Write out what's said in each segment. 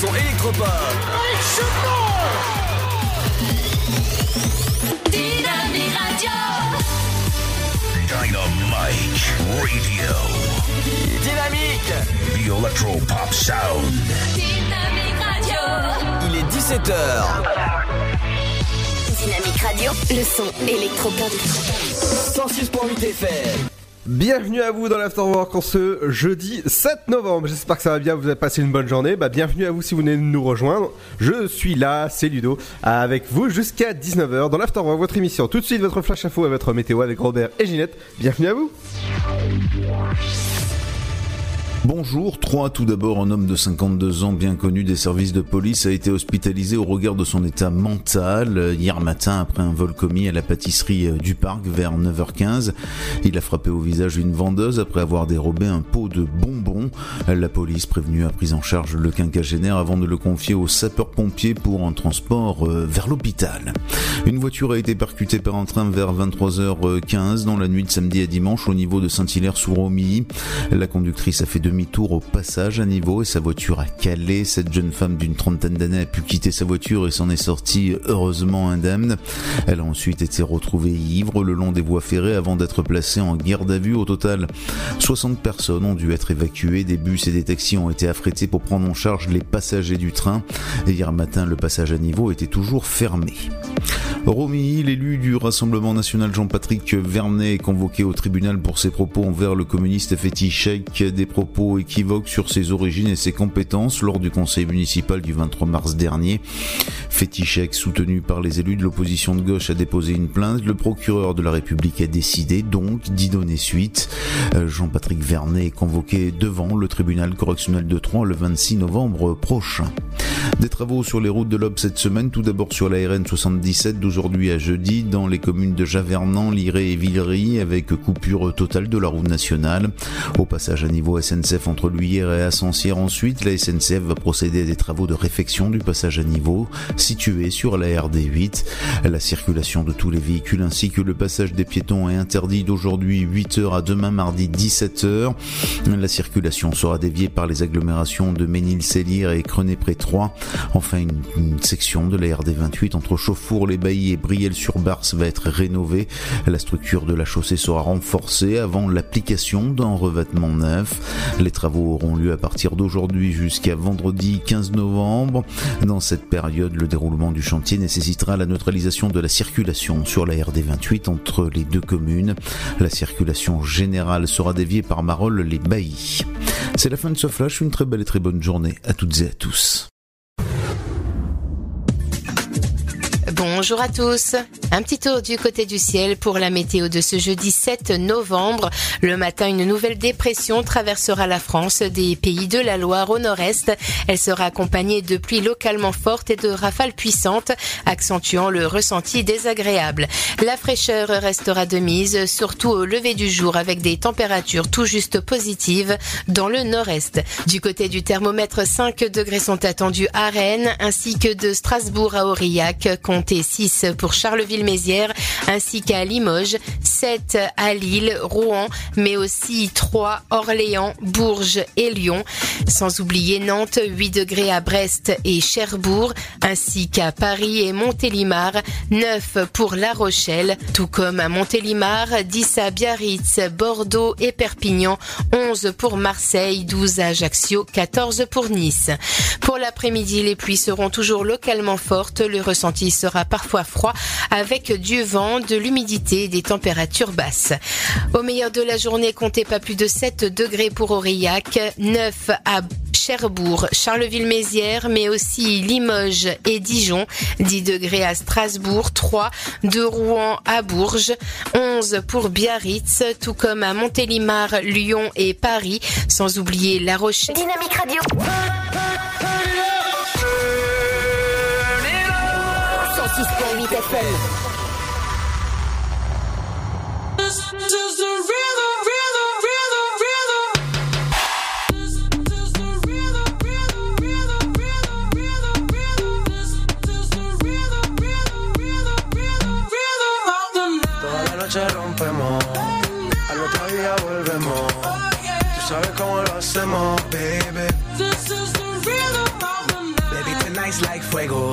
son électropop. Dynamique Radio. Dynamite Radio. Dynamique The Electro Pop Sound. Dynamique Radio. Il est 17h. Dynamique Radio. Le son électropop. 106.8 FM. Bienvenue à vous dans l'Afterwork en ce jeudi 7 novembre. J'espère que ça va bien, vous avez passé une bonne journée. Bah, bienvenue à vous si vous venez de nous rejoindre. Je suis là, c'est Ludo, avec vous jusqu'à 19h dans l'Afterwork, votre émission. Tout de suite, votre flash info et votre météo avec Robert et Ginette. Bienvenue à vous. Bonjour, 3. Tout d'abord, un homme de 52 ans bien connu des services de police a été hospitalisé au regard de son état mental euh, hier matin après un vol commis à la pâtisserie euh, du parc vers 9h15. Il a frappé au visage une vendeuse après avoir dérobé un pot de bonbons. La police prévenue a pris en charge le quinquagénaire avant de le confier aux sapeurs-pompiers pour un transport euh, vers l'hôpital. Une voiture a été percutée par un train vers 23h15 dans la nuit de samedi à dimanche au niveau de Saint-Hilaire-sous-Romilly. La conductrice a fait demi-tour au passage à niveau et sa voiture a calé. Cette jeune femme d'une trentaine d'années a pu quitter sa voiture et s'en est sortie heureusement indemne. Elle a ensuite été retrouvée ivre le long des voies ferrées avant d'être placée en garde à vue. Au total, 60 personnes ont dû être évacuées. Des bus et des taxis ont été affrétés pour prendre en charge les passagers du train. Et hier matin, le passage à niveau était toujours fermé. Romy, l'élu du Rassemblement national Jean-Patrick Vernet est convoqué au tribunal pour ses propos envers le communiste Fétichek, des propos équivoques sur ses origines et ses compétences lors du conseil municipal du 23 mars dernier. Fétichek, soutenu par les élus de l'opposition de gauche, a déposé une plainte. Le procureur de la République a décidé donc d'y donner suite. Euh, Jean-Patrick Vernet est convoqué devant le tribunal correctionnel de Troyes le 26 novembre prochain. Des travaux sur les routes de l'Aube cette semaine, tout d'abord sur la RN 77 d'aujourd'hui à jeudi dans les communes de Javernan, Liré et Villery avec coupure totale de la route nationale. Au passage à niveau SNCF entre Luyère et Ascensière ensuite, la SNCF va procéder à des travaux de réfection du passage à niveau situé sur la RD8. La circulation de tous les véhicules ainsi que le passage des piétons est interdit d'aujourd'hui 8h à demain mardi 17h. La circulation sera déviée par les agglomérations de Ménil-Célire et Crenay-Pré-Troyes. Enfin, une, une section de la RD28 entre Chauffour-les-Baillis et Brielle-sur-Barse va être rénovée. La structure de la chaussée sera renforcée avant l'application d'un revêtement neuf. Les travaux auront lieu à partir d'aujourd'hui jusqu'à vendredi 15 novembre. Dans cette période, le déroulement du chantier nécessitera la neutralisation de la circulation sur la RD28 entre les deux communes. La circulation générale sera déviée par Marolles-les-Baillis. C'est la fin de ce flash, une très belle et très bonne journée à toutes et à tous. Bonjour à tous. Un petit tour du côté du ciel pour la météo de ce jeudi 7 novembre. Le matin, une nouvelle dépression traversera la France des pays de la Loire au nord-est. Elle sera accompagnée de pluies localement fortes et de rafales puissantes, accentuant le ressenti désagréable. La fraîcheur restera de mise, surtout au lever du jour avec des températures tout juste positives dans le nord-est. Du côté du thermomètre, 5 degrés sont attendus à Rennes ainsi que de Strasbourg à Aurillac, comptez 6 pour Charleville-Mézières ainsi qu'à Limoges, 7 à Lille, Rouen, mais aussi 3 Orléans, Bourges et Lyon. Sans oublier Nantes, 8 degrés à Brest et Cherbourg, ainsi qu'à Paris et Montélimar, 9 pour La Rochelle, tout comme à Montélimar, 10 à Biarritz, Bordeaux et Perpignan, 11 pour Marseille, 12 à Ajaccio, 14 pour Nice. Pour l'après-midi, les pluies seront toujours localement fortes, le ressenti parfois froid avec du vent, de l'humidité et des températures basses. Au meilleur de la journée, comptez pas plus de 7 degrés pour Aurillac, 9 à Cherbourg, Charleville-Mézières, mais aussi Limoges et Dijon, 10 degrés à Strasbourg, 3 de Rouen à Bourges, 11 pour Biarritz, tout comme à Montélimar, Lyon et Paris, sans oublier La Rochelle. Dynamique Radio. 106.8 FM. Toda la noche rompemos, al otro día volvemos. Tú sabes cómo lo hacemos, baby. nights like fuego.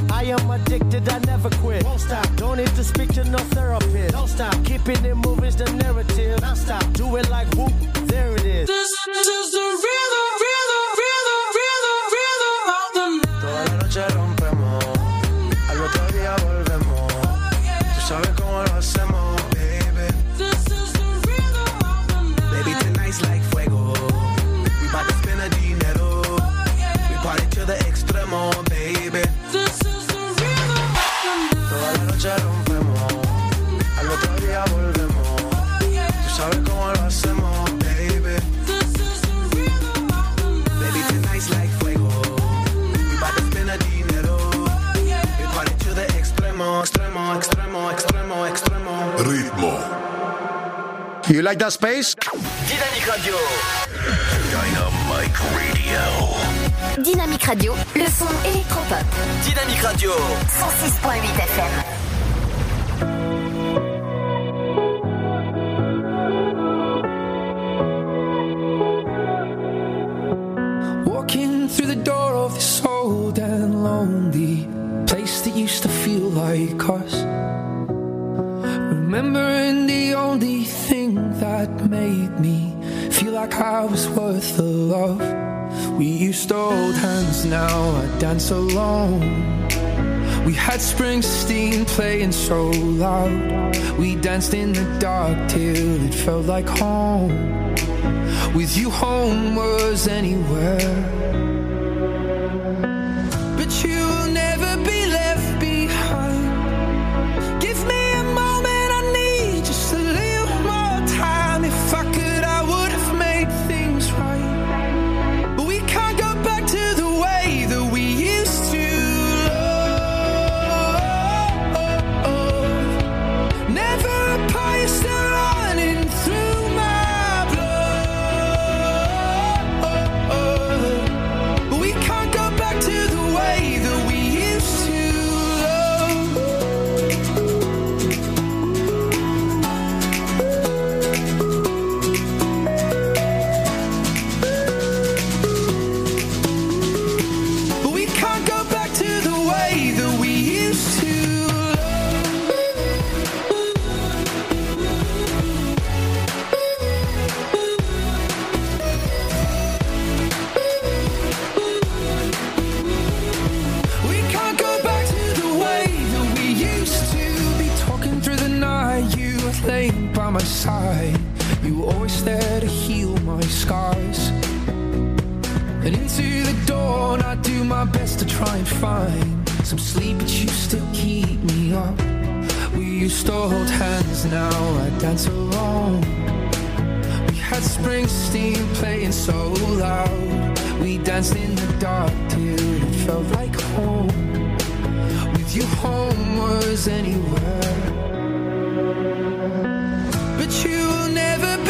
I am addicted, I never quit. Won't stop, don't need to speak to no therapist. Don't stop, keeping it moving's the narrative. Non stop, do it like whoop, there it is. This is the rhythm, rhythm, rhythm, rhythm, rhythm of the night. You like that space? Dynamique Radio. Dynamic Radio. Dynamique Radio, le son électropop. Dynamique Radio. 106.8 FM. Walking through the door of this old and lonely place that used to feel like us. Remembering the only thing that made me feel like I was worth the love. We used to hold hands, now I dance alone. We had Springsteen playing so loud. We danced in the dark till it felt like home. With you, home was anywhere. used to hold hands, now I dance alone. We had Springsteen playing so loud. We danced in the dark till it felt like home. With you, home was anywhere. But you will never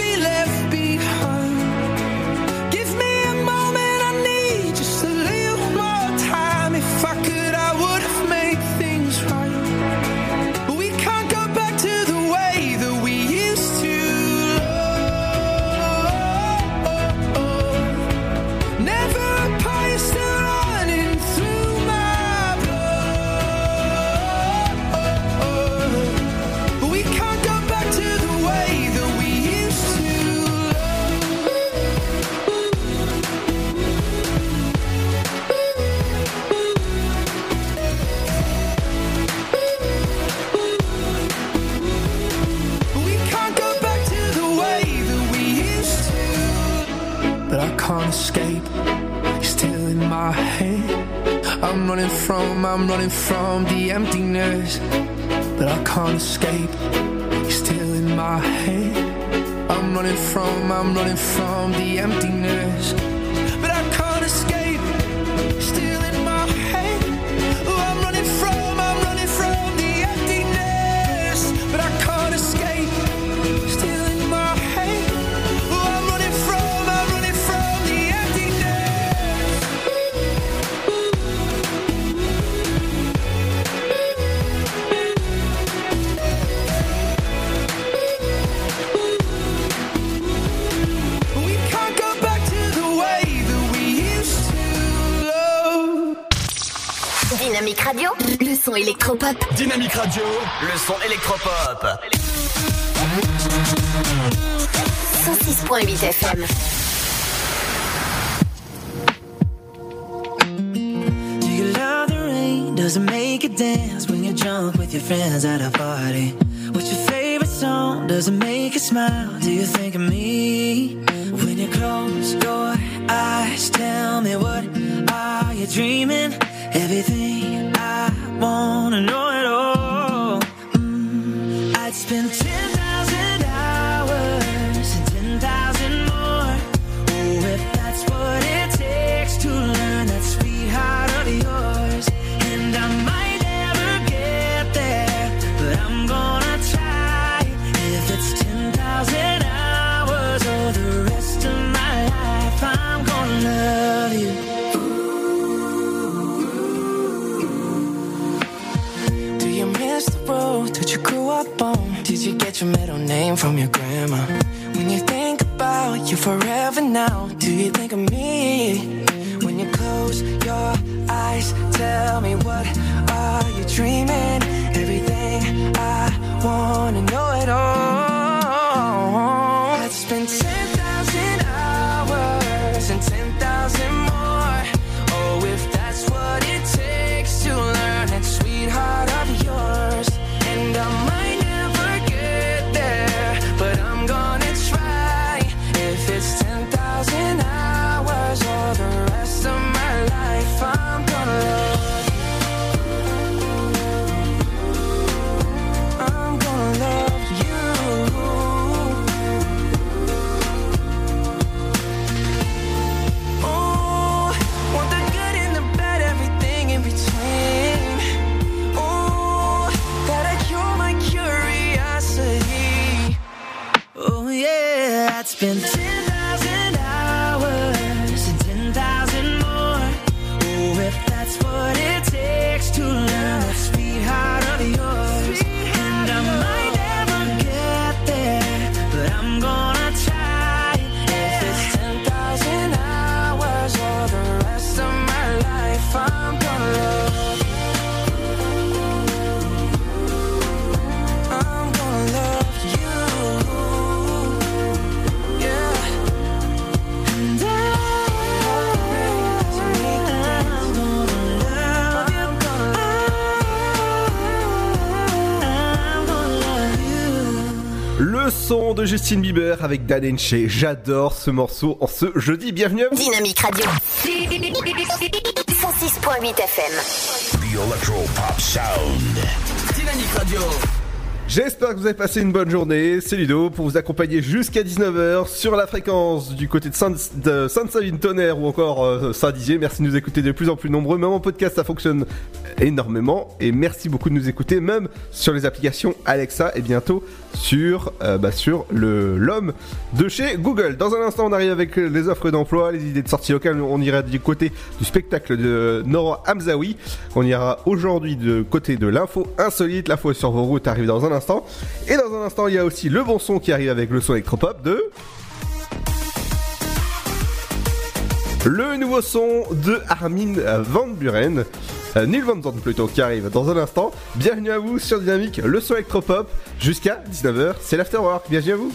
running from the emptiness that I can't escape. It's still in my head. I'm running from, I'm running from the emptiness. son électropop. Dynamique Radio, le son électropop. 106.8 FM. Do? Does it make you dance when you jump with your friends at a party? What's your favorite song? Does it make you smile? Do you think of me? When you close your eyes, tell me what are you dreaming? from your grandma. When you think about you forever now. De Justin Bieber avec Dan Enche. J'adore ce morceau en ce jeudi. Bienvenue. Dynamique Radio. 106.8 FM. The Electro Pop Sound. Dynamique Radio. J'espère que vous avez passé une bonne journée. C'est Ludo pour vous accompagner jusqu'à 19h sur la fréquence du côté de Sainte- de Sainte-Savine-Tonnerre ou encore euh, Saint-Dizier. Merci de nous écouter de plus en plus nombreux. Même en podcast, ça fonctionne énormément. Et merci beaucoup de nous écouter, même sur les applications Alexa et bientôt sur, euh, bah, sur le l'homme de chez Google. Dans un instant, on arrive avec les offres d'emploi, les idées de sortie locale. On ira du côté du spectacle de Nora Hamzaoui. On ira aujourd'hui de côté de l'info insolite. L'info sur vos routes arrive dans un instant. Et dans un instant, il y a aussi le bon son qui arrive avec le son électropop de. Le nouveau son de Armin Van Buren. Euh, Neil Van Zandt plutôt qui arrive dans un instant. Bienvenue à vous sur Dynamique, le son électropop jusqu'à 19h. C'est l'afterwork. Bienvenue à vous.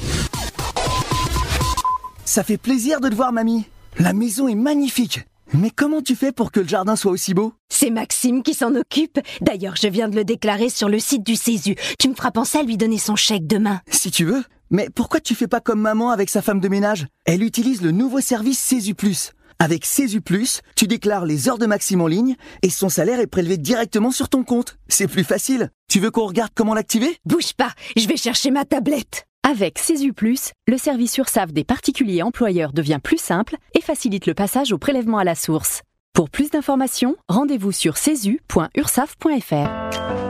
Ça fait plaisir de te voir, mamie. La maison est magnifique. Mais comment tu fais pour que le jardin soit aussi beau? C'est Maxime qui s'en occupe. D'ailleurs, je viens de le déclarer sur le site du Césu. Tu me feras penser à lui donner son chèque demain. Si tu veux. Mais pourquoi tu fais pas comme maman avec sa femme de ménage? Elle utilise le nouveau service Césu Plus. Avec Césu Plus, tu déclares les heures de Maxime en ligne et son salaire est prélevé directement sur ton compte. C'est plus facile. Tu veux qu'on regarde comment l'activer? Bouge pas, je vais chercher ma tablette. Avec Plus, le service URSAF des particuliers employeurs devient plus simple et facilite le passage au prélèvement à la source. Pour plus d'informations, rendez-vous sur cesu.ursaf.fr.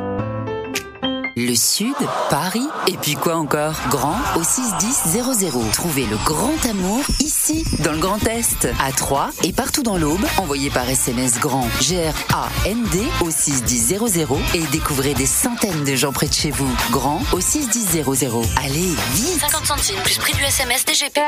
Le Sud, Paris, et puis quoi encore? Grand au 61000. Trouvez le grand amour ici, dans le Grand Est, à Troyes et partout dans l'Aube. Envoyez par SMS grand G-R-A-N-D au 61000 et découvrez des centaines de gens près de chez vous. Grand au 61000. Allez, vite 50 centimes plus prix du SMS DGP.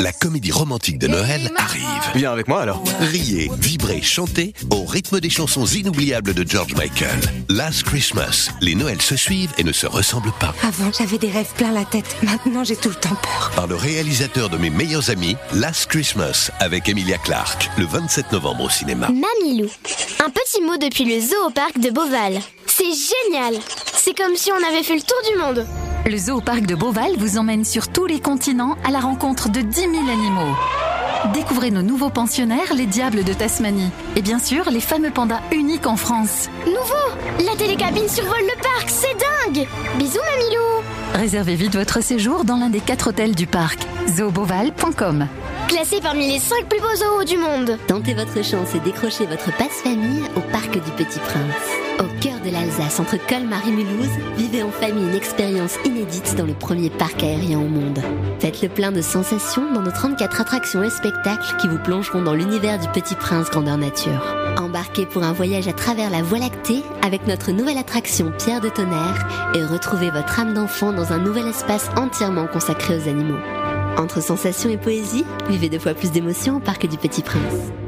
La comédie romantique de Noël arrive. Viens avec moi alors. Riez, vibrez, chantez au rythme des chansons inoubliables de George Michael. Last Christmas. Les Noëls se suivent et ne se ressemblent pas. Avant, j'avais des rêves plein la tête. Maintenant, j'ai tout le temps peur. Par le réalisateur de mes meilleurs amis, Last Christmas, avec Emilia Clarke, le 27 novembre au cinéma. Mamilou. Un petit mot depuis le zoo au parc de Beauval. C'est génial. C'est comme si on avait fait le tour du monde. Le zoo parc de Beauval vous emmène sur tous les continents à la rencontre de 10 000 animaux. Découvrez nos nouveaux pensionnaires, les diables de Tasmanie. Et bien sûr, les fameux pandas uniques en France. Nouveau La télécabine survole le parc, c'est dingue. Bisous Mamilou Réservez vite votre séjour dans l'un des quatre hôtels du parc. zooboval.com Classé parmi les 5 plus beaux zoos du monde. Tentez votre chance et décrochez votre passe-famille au Parc du Petit Prince. Au cœur de l'Alsace, entre Colmar et Mulhouse, vivez en famille une expérience inédite dans le premier parc aérien au monde. Faites le plein de sensations dans nos 34 attractions et spectacles qui vous plongeront dans l'univers du Petit Prince grandeur nature. Embarquez pour un voyage à travers la Voie lactée avec notre nouvelle attraction Pierre de Tonnerre et retrouvez votre âme d'enfant dans un nouvel espace entièrement consacré aux animaux. Entre sensations et poésie, vivez deux fois plus d'émotions au Parc du Petit Prince.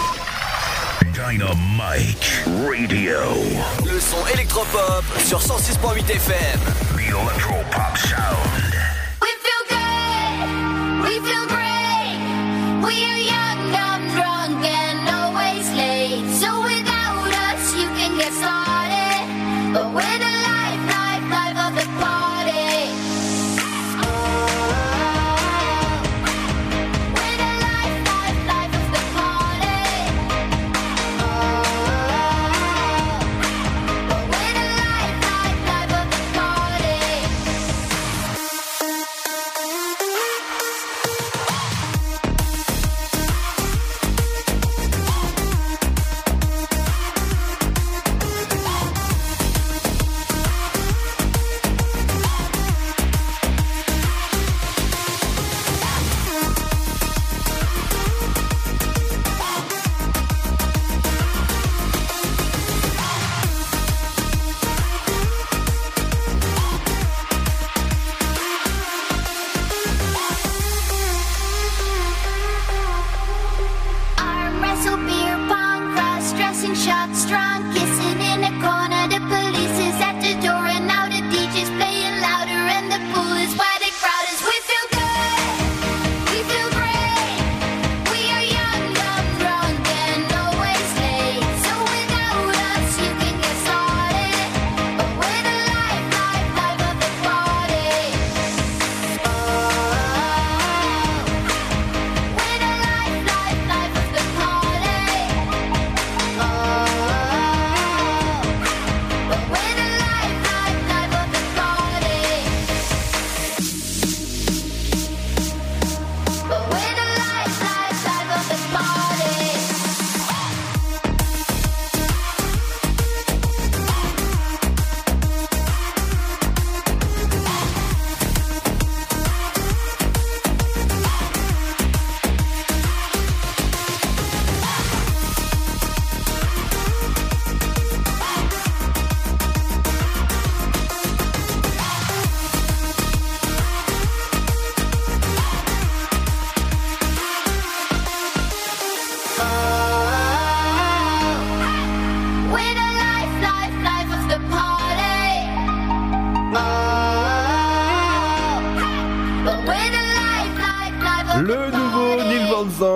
Dynamite Radio. Le son électropop sur 106.8 FM. The Electro Pop Sound. We feel good, we feel great. We are young, dumb, drunk, and always late. So without us, you can get started. But we're the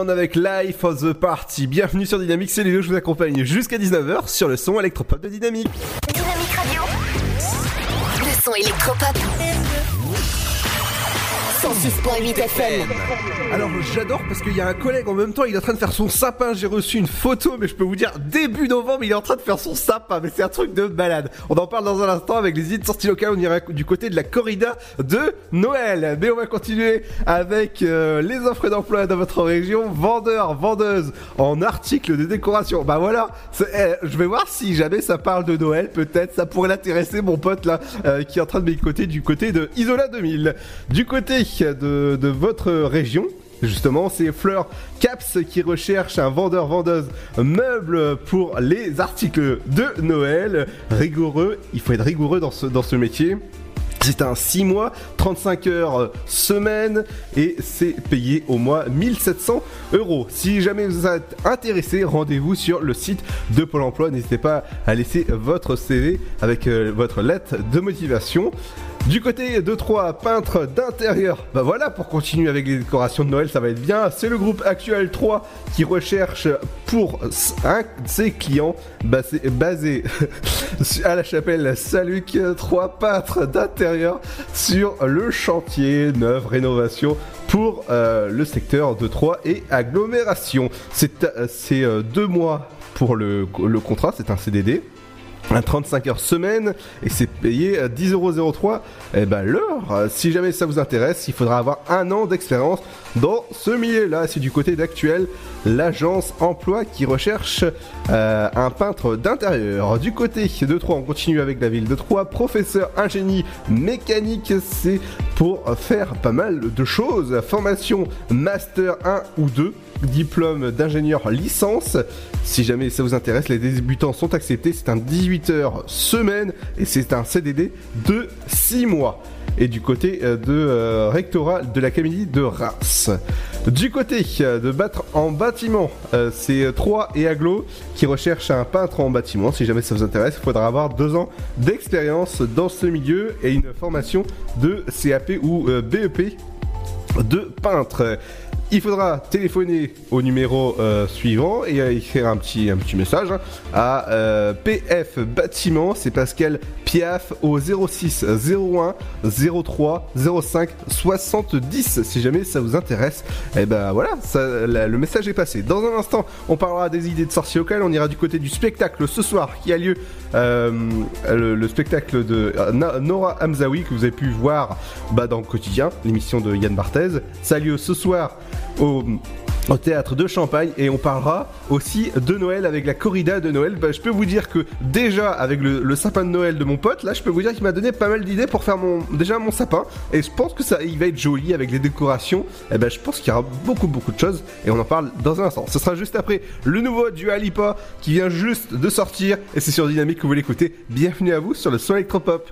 Avec Life of the Party. Bienvenue sur Dynamique, c'est Léo, je vous accompagne jusqu'à 19h sur le son électropop de Dynamique. Dynamique Radio. Le son électropop. 106.8 FM. Alors j'adore parce qu'il y a un collègue en même temps, il est en train de faire son sapin. J'ai reçu une photo, mais je peux vous dire début novembre, il est en train de faire son sapin. Mais c'est un truc de balade. On en parle dans un instant avec les idées de sortie locale. On ira du côté de la corrida de Noël. Mais on va continuer avec euh, les offres d'emploi dans votre région. Vendeurs, vendeuses en articles de décoration. Bah voilà, eh, je vais voir si jamais ça parle de Noël. Peut-être ça pourrait l'intéresser mon pote là euh, qui est en train de m'écouter du côté de Isola 2000. Du côté de, votre région. Justement, c'est Fleur Caps qui recherche un vendeur-vendeuse meuble pour les articles de Noël. Rigoureux, il faut être rigoureux dans ce, métier. C'est un 6 mois, 35 heures semaine et c'est payé au mois 1700 euros. Si jamais vous êtes intéressé, rendez-vous sur le site de Pôle emploi. N'hésitez pas à laisser votre CV avec euh, votre lettre de motivation. Du côté de Troyes, peintre d'intérieur, bah voilà, pour continuer avec les décorations de Noël, ça va être bien. C'est le groupe Actuel 3 qui recherche pour un de ses clients basé, à la chapelle Saint-Luc, trois peintres d'intérieur sur le chantier neuf rénovation pour euh, le secteur de Troyes et agglomération. C'est euh, euh, deux mois pour le, le contrat, c'est un CDD un 35 heures semaine et c'est payé à 10,03€ et ben l'heure. Si jamais ça vous intéresse, il faudra avoir un an d'expérience dans ce milieu-là. C'est du côté d'Actuel, l'agence emploi qui recherche euh, un peintre d'intérieur. Du côté de Troyes, on continue avec la ville de Troyes. Professeur ingénie mécanique, c'est pour faire pas mal de choses. Formation master 1 ou 2 diplôme d'ingénieur licence. Si jamais ça vous intéresse, les débutants sont acceptés. C'est un 18 heures semaine et c'est un CDD de 6 mois. Et du côté euh, de euh, rectorat de l'académie de Reims. Du côté euh, de battre en bâtiment, c'est Troyes et Aglo qui recherchent un peintre en bâtiment. Si jamais ça vous intéresse, il faudra avoir deux ans d'expérience dans ce milieu et une formation de CAP ou BEP de peintre. Il faudra téléphoner au numéro euh, suivant et euh, écrire un petit, un petit message hein, à euh, PF Bâtiment. C'est Pascal Piaf au 06 01 03 05 70. Si jamais ça vous intéresse, et ben voilà, le message est passé. Dans un instant, on parlera des idées de sorties locales. On ira du côté du spectacle ce soir qui a lieu, le, le spectacle de Nora Hamzaoui que vous avez pu voir bah, dans le quotidien, l'émission de Yann Barthez. Ça a lieu ce soir au, théâtre de Champagne et on parlera aussi de Noël avec la corrida de Noël. Bah, je peux vous dire que déjà avec le, sapin de Noël de mon pote, là je peux vous dire qu'il m'a donné pas mal d'idées pour faire mon déjà mon sapin et je pense que ça il va être joli avec les décorations. Et ben je pense qu'il y aura beaucoup beaucoup de choses et on en parle dans un instant. Ce sera juste après le nouveau du Alipa qui vient juste de sortir et c'est sur Dynamique que vous l'écoutez. Bienvenue à vous sur le son électropop.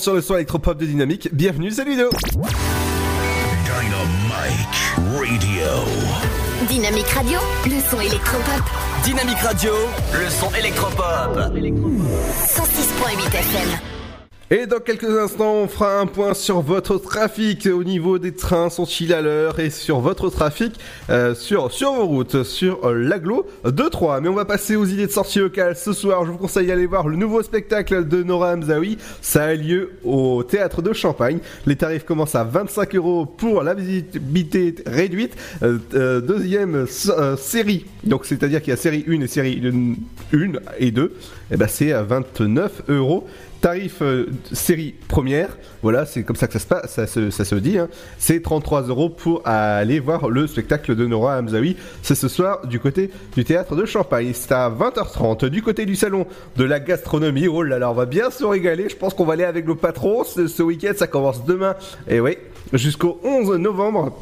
Sur le son électropop de Dynamique. Bienvenue, c'est Ludo. Dynamique Radio. Dynamique Radio, le son électropop. Dynamique Radio, le son électropop. 106.8 FM. Et dans quelques instants, on fera un point sur votre trafic au niveau des trains, sont-ils à l'heure? Et sur votre trafic euh, sur, vos routes, sur euh, l'aglo de 3. Mais on va passer aux idées de sortie locale ce soir. Je vous conseille d'aller voir le nouveau spectacle de Nora Hamzaoui. Ça a lieu au théâtre de Champagne. Les tarifs commencent à 25 euros pour la visibilité réduite. Euh, euh, deuxième série, donc c'est-à-dire qu'il y a série 1 et série 1 et 2, et ben c'est à 29 euros. Tarif série première, voilà, c'est comme ça que ça se passe, ça se, ça se dit. hein. C'est 33 euros pour aller voir le spectacle de Nora Hamzaoui. C'est ce soir du côté du théâtre de Champagne. C'est à 20h30. Du côté du salon de la gastronomie, oh là là, on va bien se régaler. Je pense qu'on va aller avec nos patrons. Ce, week-end, ça commence demain. Et oui, jusqu'au 11 novembre.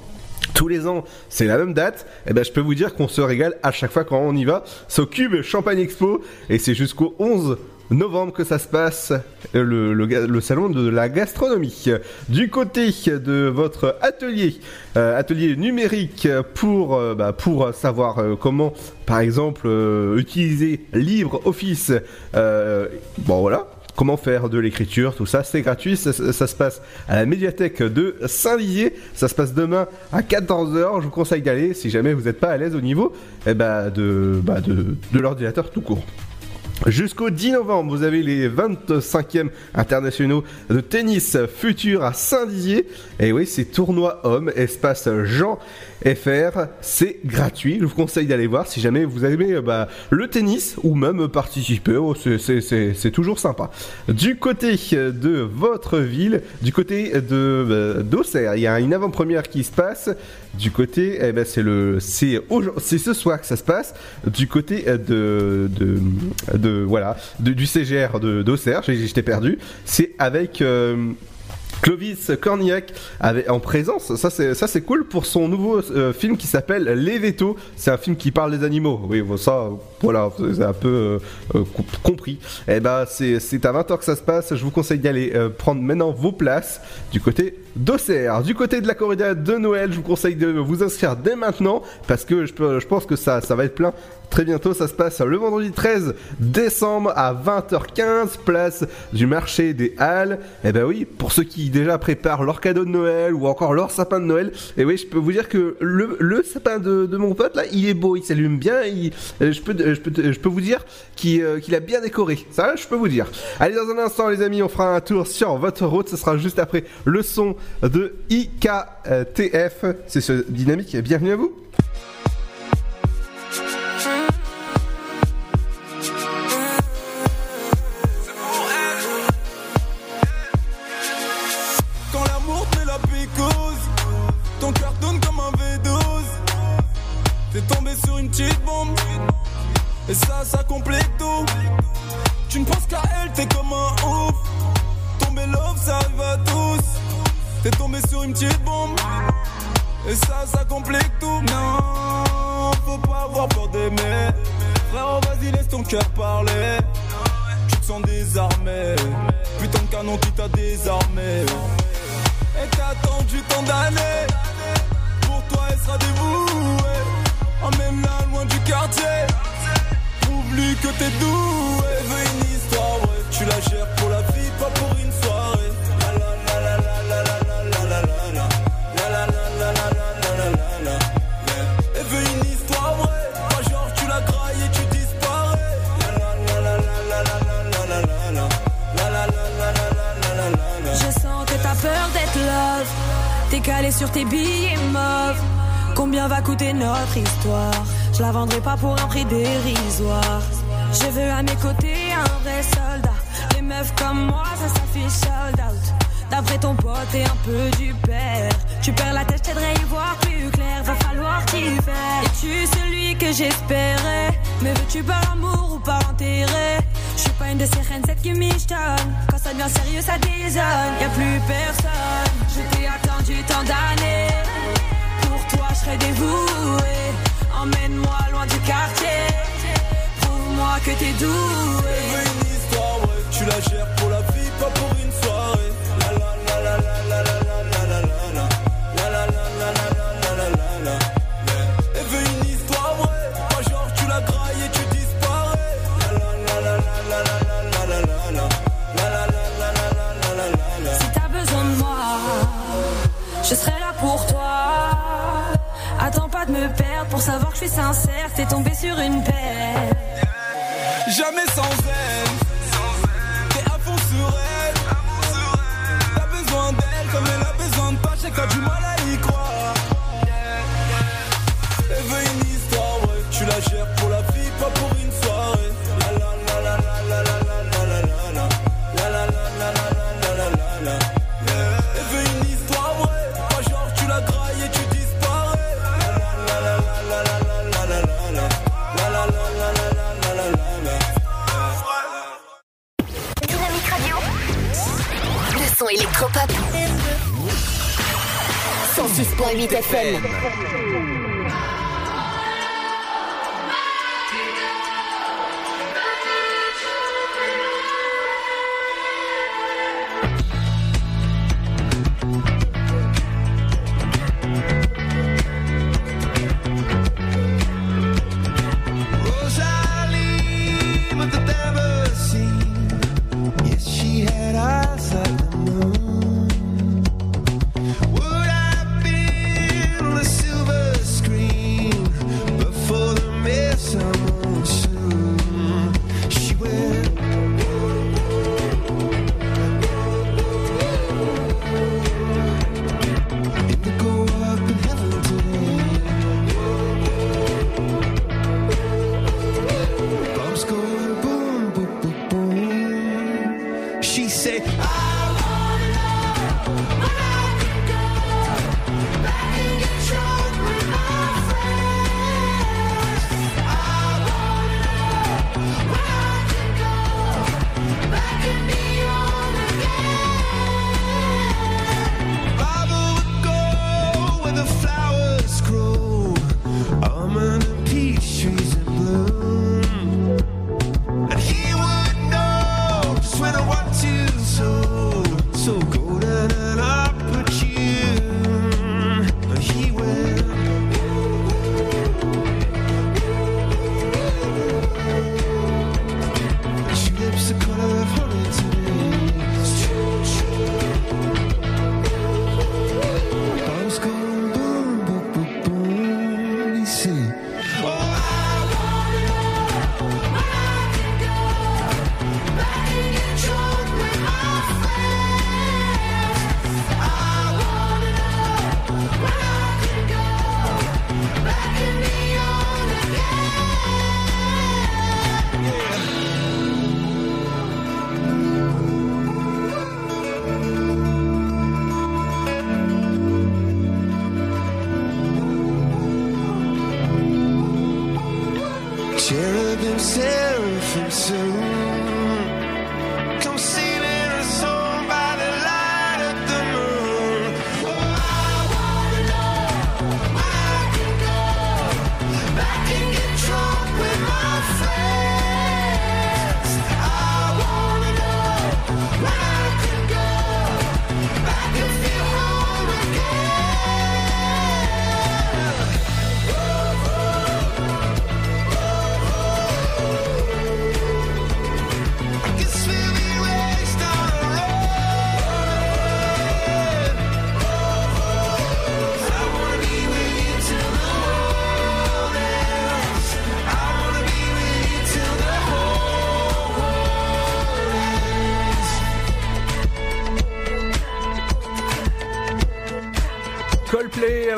Tous les ans, c'est la même date. Et ben, je peux vous dire qu'on se régale à chaque fois quand on y va. C'est au Cube Champagne Expo et c'est jusqu'au 11 novembre que ça se passe, euh, le, salon de la gastronomie. Du côté de votre atelier, euh, atelier numérique pour, euh, bah, savoir comment, par exemple, utiliser LibreOffice, bon voilà, comment faire de l'écriture, tout ça, c'est gratuit, ça, se passe à la médiathèque de Saint-Dizier, ça se passe demain à 14h, je vous conseille d'aller si jamais vous n'êtes pas à l'aise au niveau eh bah, de, de l'ordinateur tout court. Jusqu'au 10 novembre, vous avez les 25e internationaux de tennis futur à Saint-Dizier. Et oui, c'est tournoi homme, espace Jean FR. C'est gratuit. Je vous conseille d'aller voir si jamais vous aimez euh, bah, le tennis ou même participer. Oh, c'est- toujours sympa. Du côté de votre ville, du côté de euh, d'Auxerre, il y a une avant-première qui se passe. Du côté, eh ben, c'est c'est ce soir que ça se passe. Du côté euh, de, de, voilà, du CGR d'Auxerre, j'étais perdu. C'est avec euh, Clovis Cornillac en présence. Ça c'est cool pour son nouveau euh, film qui s'appelle Les Vétos. C'est un film qui parle des animaux. Oui, ça voilà, c'est un peu euh, com- compris. Et ben c'est à 20h que ça se passe. Je vous conseille d'aller prendre maintenant vos places du côté d'Auxerre. Du côté de la corrida de Noël, je vous conseille de vous inscrire dès maintenant parce que je, pense que ça va être plein Très bientôt, ça se passe le vendredi 13 décembre à 20h15, place du marché des Halles. Et ben oui, pour ceux qui déjà préparent leur cadeau de Noël ou encore leur sapin de Noël, et oui, je peux vous dire que le, sapin de, mon pote là, il est beau, il s'allume bien, euh, je, peux, je, peux, je peux vous dire qu'il euh, qu'il a bien décoré. Ça, je peux vous dire. Allez, dans un instant, les amis, on fera un tour sur votre route. Ce sera juste après le son de IKTF. C'est ce dynamique. Bienvenue à vous. Et ça, ça complique tout. Tu ne penses qu'à elle, t'es comme un ouf. Tomber love, ça arrive à tous. T'es tombé sur une petite bombe, et ça, ça complique tout. Non, faut pas avoir peur d'aimer. Frérot, vas-y, laisse ton cœur parler. Tu te sens désarmé. Putain de canon qui t'a désarmé. Et t'as attendu tant d'années. Pour toi, elle sera dévouée. Emmène-la loin du quartier. Prouve-lui que t'es doué. Elle veut une histoire, ouais. Tu la gères pour la vie, pas pour une soirée. La la une histoire, ouais. Pas genre tu la grailles et tu disparais. La la la la la. Je sens que t'as peur d'être love. T'es calé sur tes billets mauves. Combien va coûter notre histoire Je la vendrai pas pour un prix dérisoire. Je veux à mes côtés un vrai soldat. Les meufs comme moi, ça s'affiche sold out. D'après ton pote et un peu du père. Tu perds la tête, je t'aiderai à y voir plus clair. Va falloir t'y faire. Es-tu celui que j'espérais Mais veux-tu par amour ou par intérêt Je suis pas une de ces reines, cette qui michetonne. Quand ça devient sérieux, ça désonne. Y a plus personne. Je t'ai attendu tant d'années. Pour toi, je serai dévoué. Emmène-moi loin du quartier. Prouve-moi que t'es doué. une histoire, ouais, tu la gères pour la vie, pas pour une soirée. La la la la la la la la la la la la la la la la la la la je serai là pour toi. Attends pas de me perdre. Pour savoir que je suis sincère, t'es tombé sur une paire. Jamais sans elle, t'es à fond sur elle. T'as besoin d'elle comme elle a besoin de pas, j'ai du mal à 101.8 FM.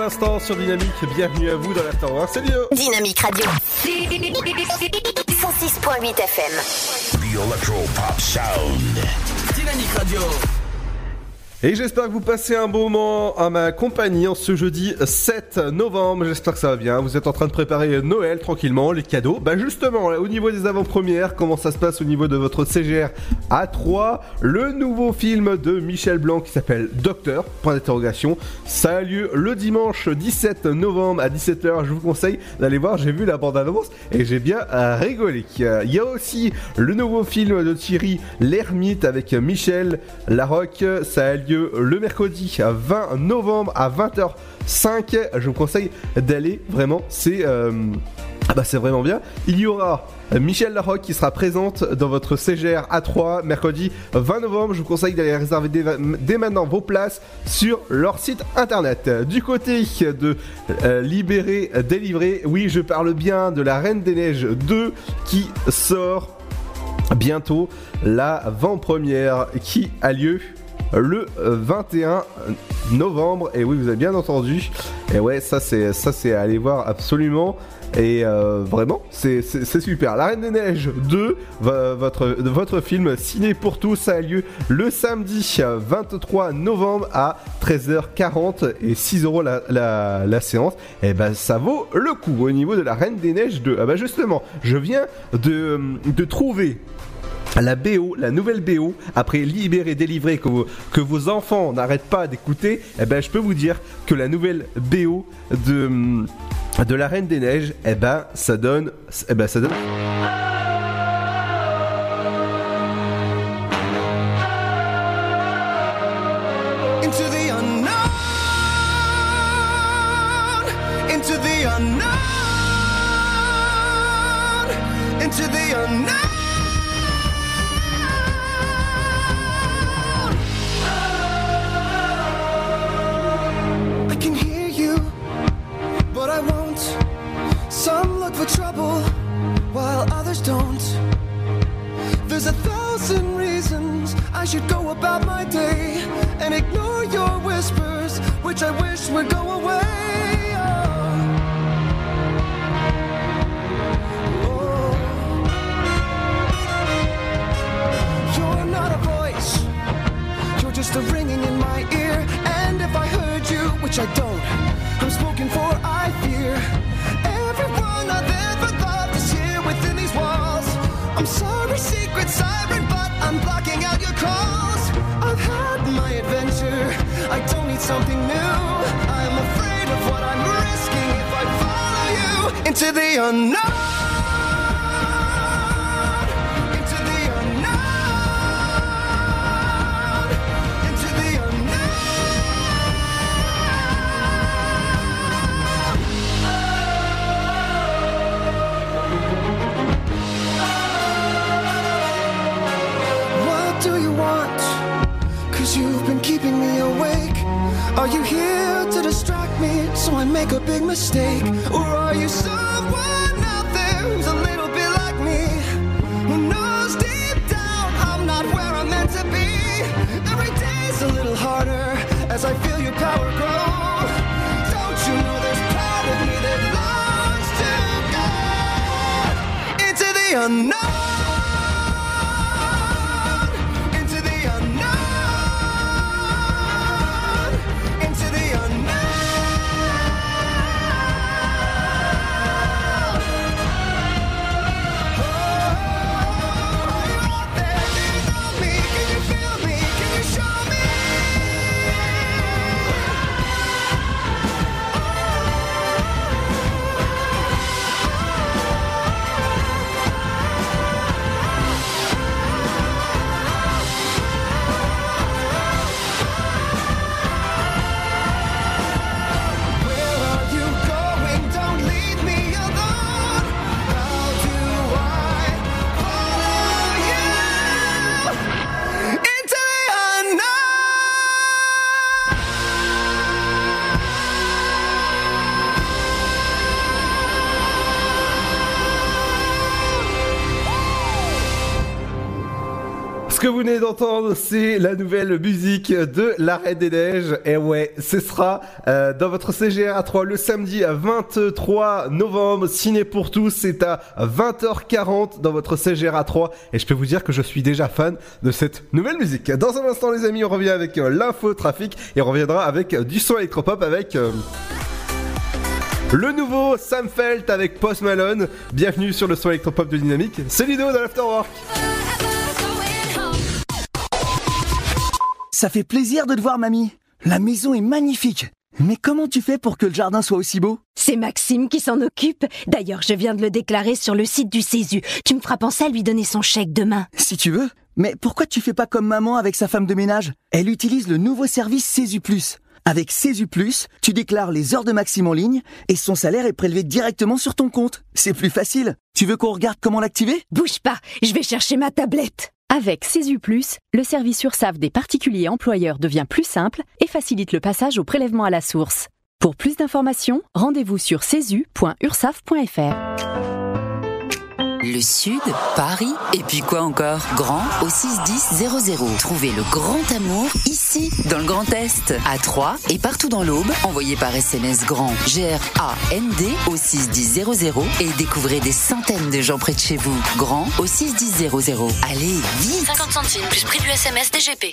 l'instant sur Dynamique. Bienvenue à vous dans l'Afterwork. Hein, c'est Lio. Dynamique Radio. 106.8 FM. The Electro Pop Sound. Dynamique Radio. Et j'espère que vous passez un bon moment à ma compagnie en ce jeudi 7 novembre. J'espère que ça va bien. Vous êtes en train de préparer Noël tranquillement, les cadeaux. Bah justement, au niveau des avant-premières, comment ça se passe au niveau de votre CGR A3 Le nouveau film de Michel Blanc qui s'appelle Docteur, point d'interrogation. Ça a lieu le dimanche 17 novembre à 17h. Je vous conseille d'aller voir. J'ai vu la bande-annonce et j'ai bien euh, rigolé. Il y a aussi le nouveau film de Thierry L'Ermite avec Michel Larocque. Ça a lieu le mercredi 20 novembre à 20h05. Je vous conseille d'aller vraiment, c'est euh, ah bah, c'est vraiment bien. Il y aura Michel Larocque qui sera présente dans votre CGR A3 mercredi 20 novembre. Je vous conseille d'aller réserver dès, maintenant vos places sur leur site internet. Du côté de euh, Libérer, Délivrer, oui, je parle bien de La Reine des Neiges 2 qui sort bientôt l'avant-première qui a lieu le 21 novembre et oui vous avez bien entendu et ouais ça c'est ça c'est à aller voir absolument et euh, vraiment, c'est super. La Reine des Neiges 2, vo- votre, film ciné pour tous, ça a lieu le samedi euh, 23 novembre à 13h40 et 6 euros la, séance. Et ben ça vaut le coup au niveau de la Reine des Neiges 2. Ah bah justement, je viens de trouver la BO, la nouvelle BO, après Libéré, Délivré, que, vos- enfants n'arrêtent pas d'écouter, eh ben, je peux vous dire que la nouvelle BO de, de La Reine des Neiges, eh ben, ça donne, eh ben, ça donne... d'entendre, c'est la nouvelle musique de La Reine des Neiges. Et ouais, ce sera euh, dans votre CGR à 3 le samedi à 23 novembre. Ciné pour tous, c'est à 20h40 dans votre CGR à 3. Et je peux vous dire que je suis déjà fan de cette nouvelle musique. Dans un instant, les amis, on revient avec euh, l'info trafic et on reviendra avec euh, du son électropop avec. le nouveau Sam Felt avec Post Malone. Bienvenue sur le son électropop de Dynamique. C'est Ludo dans l'Afterwork. Ça fait plaisir de te voir, mamie. La maison est magnifique. Mais comment tu fais pour que le jardin soit aussi beau? C'est Maxime qui s'en occupe. D'ailleurs, je viens de le déclarer sur le site du Césu. Tu me feras penser à lui donner son chèque demain. Si tu veux. Mais pourquoi tu fais pas comme maman avec sa femme de ménage? Elle utilise le nouveau service Césu Plus. Avec Césu Plus, tu déclares les heures de Maxime en ligne et son salaire est prélevé directement sur ton compte. C'est plus facile. Tu veux qu'on regarde comment l'activer? Bouge pas, je vais chercher ma tablette. Avec CESU+, le service URSAF des particuliers employeurs devient plus simple et facilite le passage au prélèvement à la source. Pour plus d'informations, rendez-vous sur cesu.ursaf.fr. Le Sud, Paris, et puis quoi encore? Grand au 61000. Trouvez le grand amour ici, dans le Grand Est, à Troyes et partout dans l'Aube. Envoyez par SMS grand G-R-A-N-D au 61000 et découvrez des centaines de gens près de chez vous. Grand au 61000. Allez, vite 50 centimes plus prix du SMS DGP.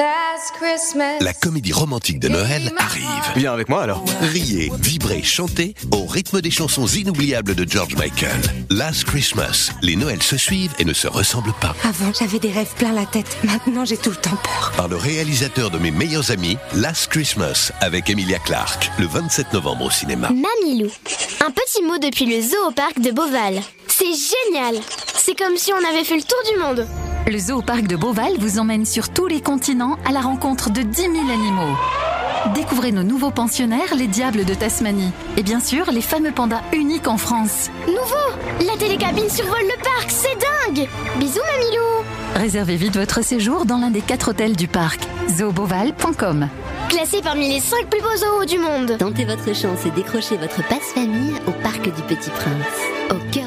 La comédie romantique de Noël arrive. Viens avec moi alors. Riez, vibrez, chantez au rythme des chansons inoubliables de George Michael. Last Christmas, les Noëls se suivent et ne se ressemblent pas. Avant, j'avais des rêves plein la tête. Maintenant, j'ai tout le temps peur. Par le réalisateur de mes meilleurs amis, Last Christmas, avec Emilia Clarke, le 27 novembre au cinéma. Mamilou. Un petit mot depuis le zoo au parc de Beauval. C'est génial. C'est comme si on avait fait le tour du monde. Le zoo parc de Beauval vous emmène sur tous les continents à la rencontre de 10 000 animaux. Découvrez nos nouveaux pensionnaires, les diables de Tasmanie. Et bien sûr, les fameux pandas uniques en France. Nouveau La télécabine survole le parc, c'est dingue Bisous, Mamilou Réservez vite votre séjour dans l'un des quatre hôtels du parc. zooboval.com Classé parmi les 5 plus beaux zoos du monde. Tentez votre chance et décrochez votre passe-famille au Parc du Petit Prince. Au cœur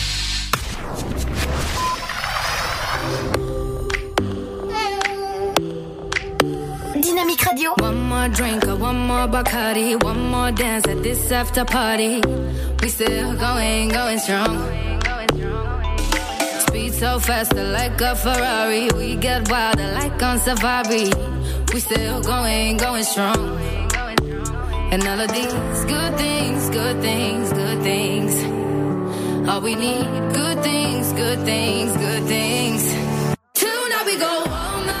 Radio. One more drink, one more Bacardi, one more dance at this after party. We still going, going strong. Speed so faster like a Ferrari. We get wilder like on safari. We still going, going strong. And all of these good things, good things, good things. All we need, good things, good things, good things. Tonight we go all night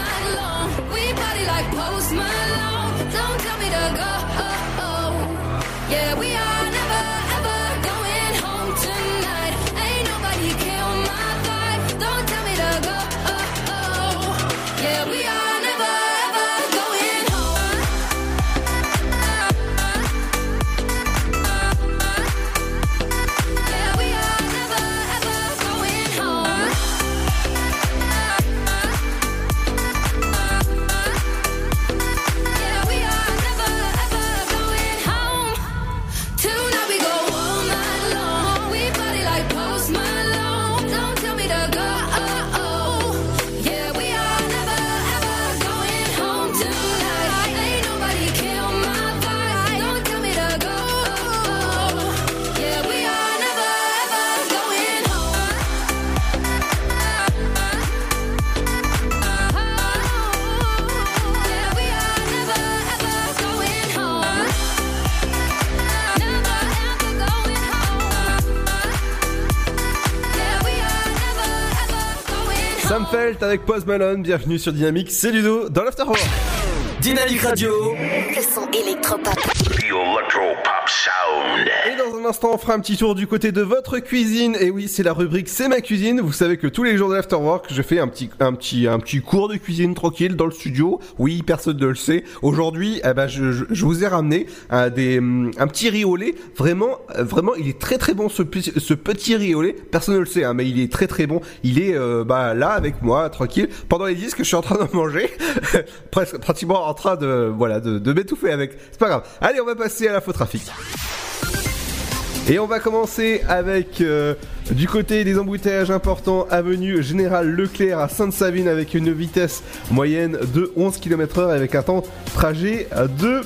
avec Post Malone, bienvenue sur Dynamique, c'est Ludo dans l'Afterwork. Dynamique Radio. Le son électropop. Et dans un instant, on fera un petit tour du côté de votre cuisine. Et oui, c'est la rubrique C'est ma cuisine. Vous savez que tous les jours de l'afterwork, je fais un petit, un petit, un petit cours de cuisine tranquille dans le studio. Oui, personne ne le sait. Aujourd'hui, eh ben, je, je, je vous ai ramené un, des, un petit riz au lait. Vraiment, euh, vraiment, il est très très bon ce, petit- ce petit riz au lait. Personne ne le sait, hein, mais il est très très bon. Il est euh, bah, là avec moi, tranquille, pendant les disques que je suis en train de manger. Presque, pratiquement en train de, voilà, de, de m'étouffer avec. C'est pas grave. Allez, on va passer à l'infotrafic. Et on va commencer avec euh, du côté des embouteillages importants, avenue Général Leclerc à Sainte-Savine avec une vitesse moyenne de 11 km/h avec un temps trajet de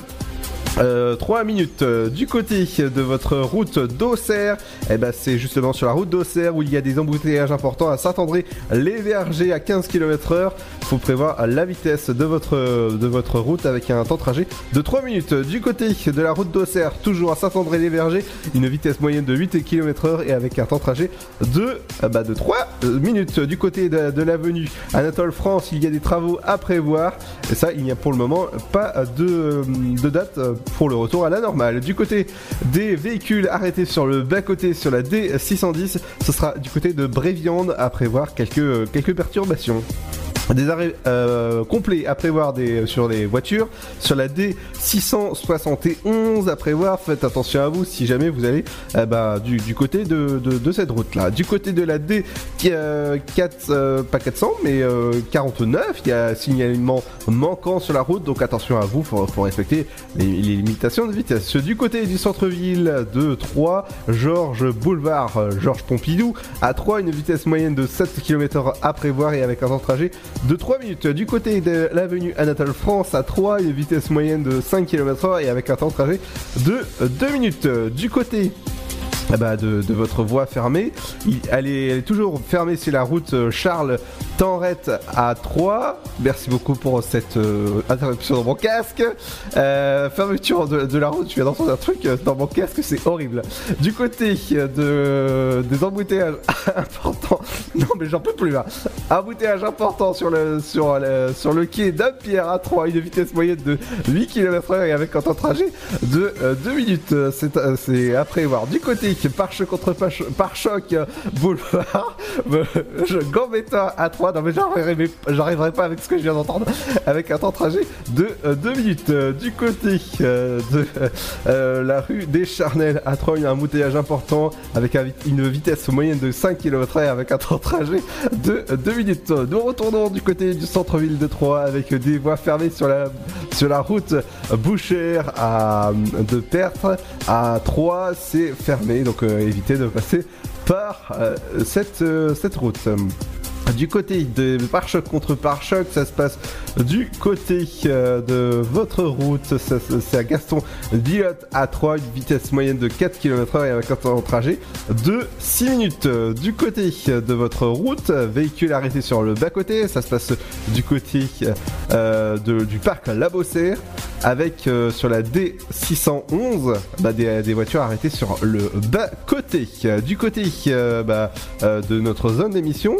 euh, 3 minutes Euh, du côté de votre route d'Auxerre, eh ben c'est justement sur la route d'Auxerre où il y a des embouteillages importants à Saint-André-les-Vergers à 15 km/h. Faut prévoir la vitesse de votre de votre route avec un temps de trajet de 3 minutes. Du côté de la route d'Auxerre, toujours à Saint-André-les-Vergers, une vitesse moyenne de 8 km/h et avec un temps de trajet de euh, bah, de 3 minutes. Du côté de, de l'avenue Anatole France, il y a des travaux à prévoir. Et ça, il n'y a pour le moment pas de, de date pour le retour à la normale. Du côté des véhicules arrêtés sur le bas-côté sur la D610, ce sera du côté de Bréviande à prévoir quelques, quelques perturbations. Des arrêts euh, complets à prévoir des, sur les voitures. Sur la D671 à prévoir, faites attention à vous si jamais vous allez euh, bah, du, côté de, cette route là. Du côté de la D4, euh, pas 400 mais euh, 49, il y a signalement manquant sur la route, donc attention à vous, faut, faut respecter les, limitations de vitesse. Du côté du centre-ville de 3, Georges Boulevard, euh, Georges Pompidou, à 3, une vitesse moyenne de 7 km à prévoir et avec un temps de trajet de 3 minutes. Du côté de l'avenue Anatole France, à 3, une vitesse moyenne de 5 km et avec un temps de trajet de 2 minutes. Du côté ah bah, de, votre voie fermée. Elle, est, toujours fermée sur la route euh, Charles Tenrette à 3. Merci beaucoup pour cette euh, interruption dans mon casque. Euh, fermeture de, la route, je viens d'entendre un truc dans mon casque, c'est horrible. Du côté de, des embouteillages importants, non mais j'en peux plus là. Embouteillage important sur le, quai d'Ampierre à 3, une vitesse moyenne de 8 km/h et avec un temps de trajet de 2 minutes. C'est c'est à prévoir. Du côté pare-choc contre pare- pare-choc euh, boulevard, euh, Gambetta à 3. Non mais j'arriverai pas avec ce que je viens d'entendre. Avec un temps de trajet de 2 minutes. Euh, Du côté de la rue des Charnelles à 3, il y a un embouteillage important avec une vitesse moyenne de 5 km avec un temps de trajet de 2 minutes. Nous retournons du côté du centre-ville de Troyes avec des voies fermées sur la, sur la route Bouchère à, de Tertre à 3, c'est fermé, donc euh, évitez de passer par euh, cette, euh, cette route. Du côté de pare-choc contre pare-choc, ça se passe du côté euh, de votre route, c'est à Gaston Billotte à 3, une vitesse moyenne de 4 km/h et avec un temps de trajet de 6 minutes. Du côté de votre route, véhicule arrêté sur le bas-côté, ça se passe du côté euh, de- du parc La Bossère avec euh, sur la D611 bah, des, voitures arrêtées sur le bas-côté. Du côté bah, de notre zone d'émission,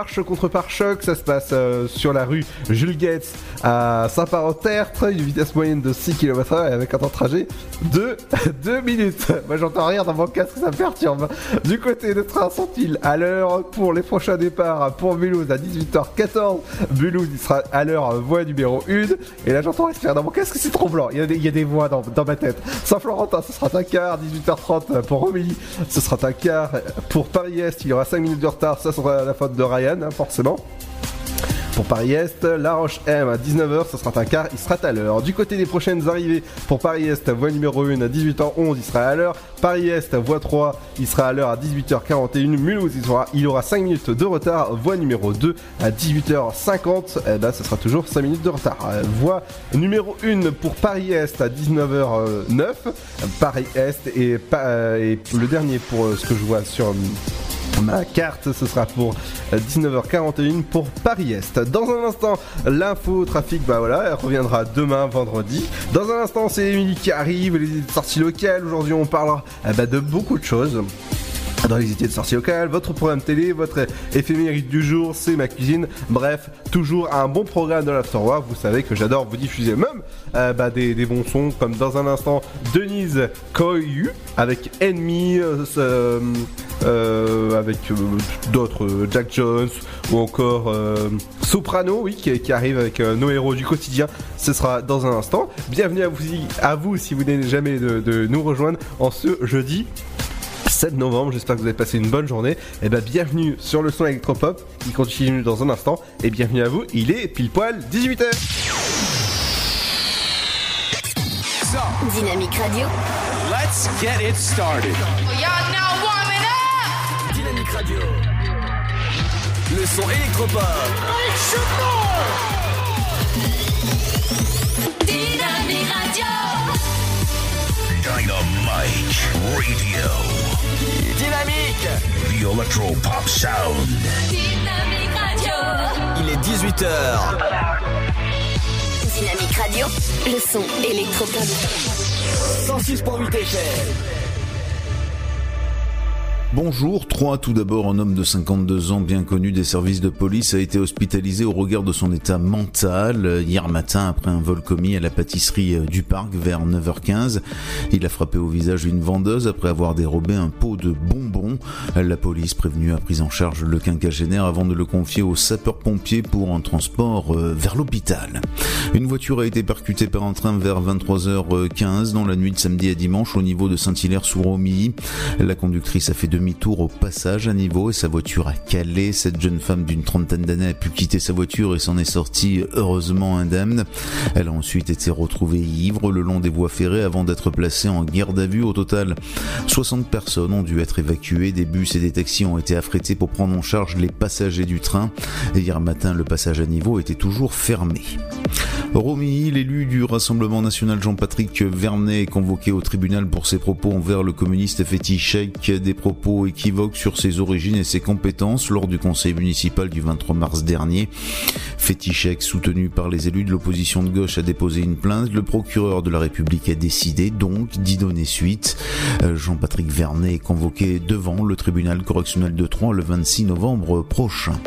pare-choc contre pare-choc, ça se passe euh, sur la rue Jules Gates à Saint-Parent-Tertre, une vitesse moyenne de 6 km/h avec un temps de trajet de 2 minutes. Moi j'entends rien dans mon casque, ça me perturbe. Du côté des trains sont-ils à l'heure pour les prochains départs pour Mulhouse à 18h14 Mulhouse il sera à l'heure voie numéro 1 et là j'entends respirer dans mon casque c'est trop blanc. Il y a des, il y a des voix dans, dans ma tête. Saint-Florentin ce sera un quart 18h30 pour Romilly. Ce sera un quart pour Paris-Est. Il y aura 5 minutes de retard. Ça sera la faute de Ryan hein, forcément pour Paris-Est, La Roche-M à 19h, ce sera un quart, il sera à l'heure. Du côté des prochaines arrivées, pour Paris-Est, voie numéro 1 à 18h11, il sera à l'heure. Paris-Est, voie 3, il sera à l'heure à 18h41. Mulhouse, il, sera, il aura 5 minutes de retard. Voie numéro 2 à 18h50, eh ben, ce sera toujours 5 minutes de retard. Euh, Voie numéro 1 pour Paris-Est à 19h09. Paris-Est et, pa- euh, et le dernier pour euh, ce que je vois sur... Ma carte, ce sera pour euh, 19h41 pour Paris-Est. Dans un instant, l'info trafic, bah voilà, elle reviendra demain, vendredi. Dans un instant, c'est Émilie qui arrive, les sorties locales. Aujourd'hui, on parlera eh bah, de beaucoup de choses. Dans les idées de sortie locale, votre programme télé, votre éphéméride du jour, c'est ma cuisine. Bref, toujours un bon programme de l'Afterwork. Vous savez que j'adore vous diffuser même euh, bah, des, des bons sons, comme dans un instant Denise Koyu avec Enemy, euh, euh, avec d'autres, Jack Jones ou encore Soprano, oui, qui, qui arrive avec nos héros du quotidien. Ce sera dans un instant. Bienvenue à vous, à vous si vous n'êtes jamais de, de nous rejoindre en ce jeudi 7 novembre. J'espère que vous avez passé une bonne journée. Et ben bienvenue sur le son électropop qui continue dans un instant. Et bienvenue à vous. Il est pile poil 18h. Dynamique Radio. Let's get it started. Y'all now warming up. Dynamique Radio. Le son électropop. Dynamique Radio. Dynamite Radio. Dynamique. The Electro Pop Sound. Dynamique Radio. Il est 18h. Dynamique Radio. Le son électropop. 106.8 FM. Bonjour, Troyes, tout d'abord, un homme de 52 ans bien connu des services de police a été hospitalisé au regard de son état mental euh, hier matin après un vol commis à la pâtisserie euh, du parc vers 9h15. Il a frappé au visage une vendeuse après avoir dérobé un pot de bonbons. La police prévenue a pris en charge le quinquagénaire avant de le confier aux sapeurs-pompiers pour un transport euh, vers l'hôpital. Une voiture a été percutée par un train vers 23h15 dans la nuit de samedi à dimanche au niveau de Saint-Hilaire-sous-Romilly. La conductrice a fait demi-tour au passage à niveau et sa voiture a calé. Cette jeune femme d'une trentaine d'années a pu quitter sa voiture et s'en est sortie heureusement indemne. Elle a ensuite été retrouvée ivre le long des voies ferrées avant d'être placée en garde à vue. Au total, 60 personnes ont dû être évacuées. Des bus et des taxis ont été affrétés pour prendre en charge les passagers du train. Et hier matin, le passage à niveau était toujours fermé. Romy, l'élu du Rassemblement national Jean-Patrick Vernet est convoqué au tribunal pour ses propos envers le communiste Fétichek, des propos équivoques sur ses origines et ses compétences lors du conseil municipal du 23 mars dernier. Fétichek, soutenu par les élus de l'opposition de gauche, a déposé une plainte. Le procureur de la République a décidé donc d'y donner suite. Euh, Jean-Patrick Vernet est convoqué devant le tribunal correctionnel de Troyes le 26 novembre prochain.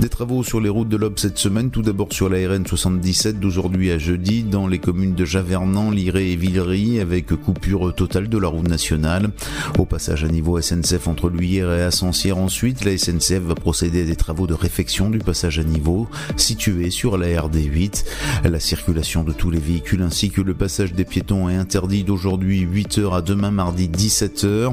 Des travaux sur les routes de l'Aube cette semaine, tout d'abord sur la RN 77 d'aujourd'hui à jeudi dans les communes de Javernan, Liré et Villery avec coupure totale de la route nationale. Au passage à niveau SNCF entre Luyères et Ascensière ensuite, la SNCF va procéder à des travaux de réfection du passage à niveau situé sur la RD8. La circulation de tous les véhicules ainsi que le passage des piétons est interdit d'aujourd'hui 8h à demain mardi 17h.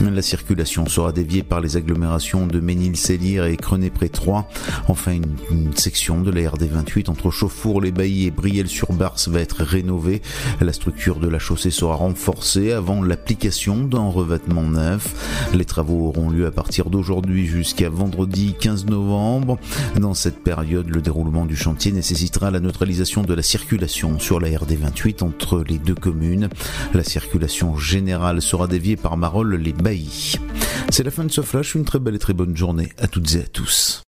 La circulation sera déviée par les agglomérations de Ménil-Célire et Crenay-près-Troyes. Enfin, une, une section de la RD28 entre Et Brielle-sur-Barse va être rénovée. La structure de la chaussée sera renforcée avant l'application d'un revêtement neuf. Les travaux auront lieu à partir d'aujourd'hui jusqu'à vendredi 15 novembre. Dans cette période, le déroulement du chantier nécessitera la neutralisation de la circulation sur la RD28 entre les deux communes. La circulation générale sera déviée par Marolles-les-Baillis. C'est la fin de ce flash, une très belle et très bonne journée à toutes et à tous.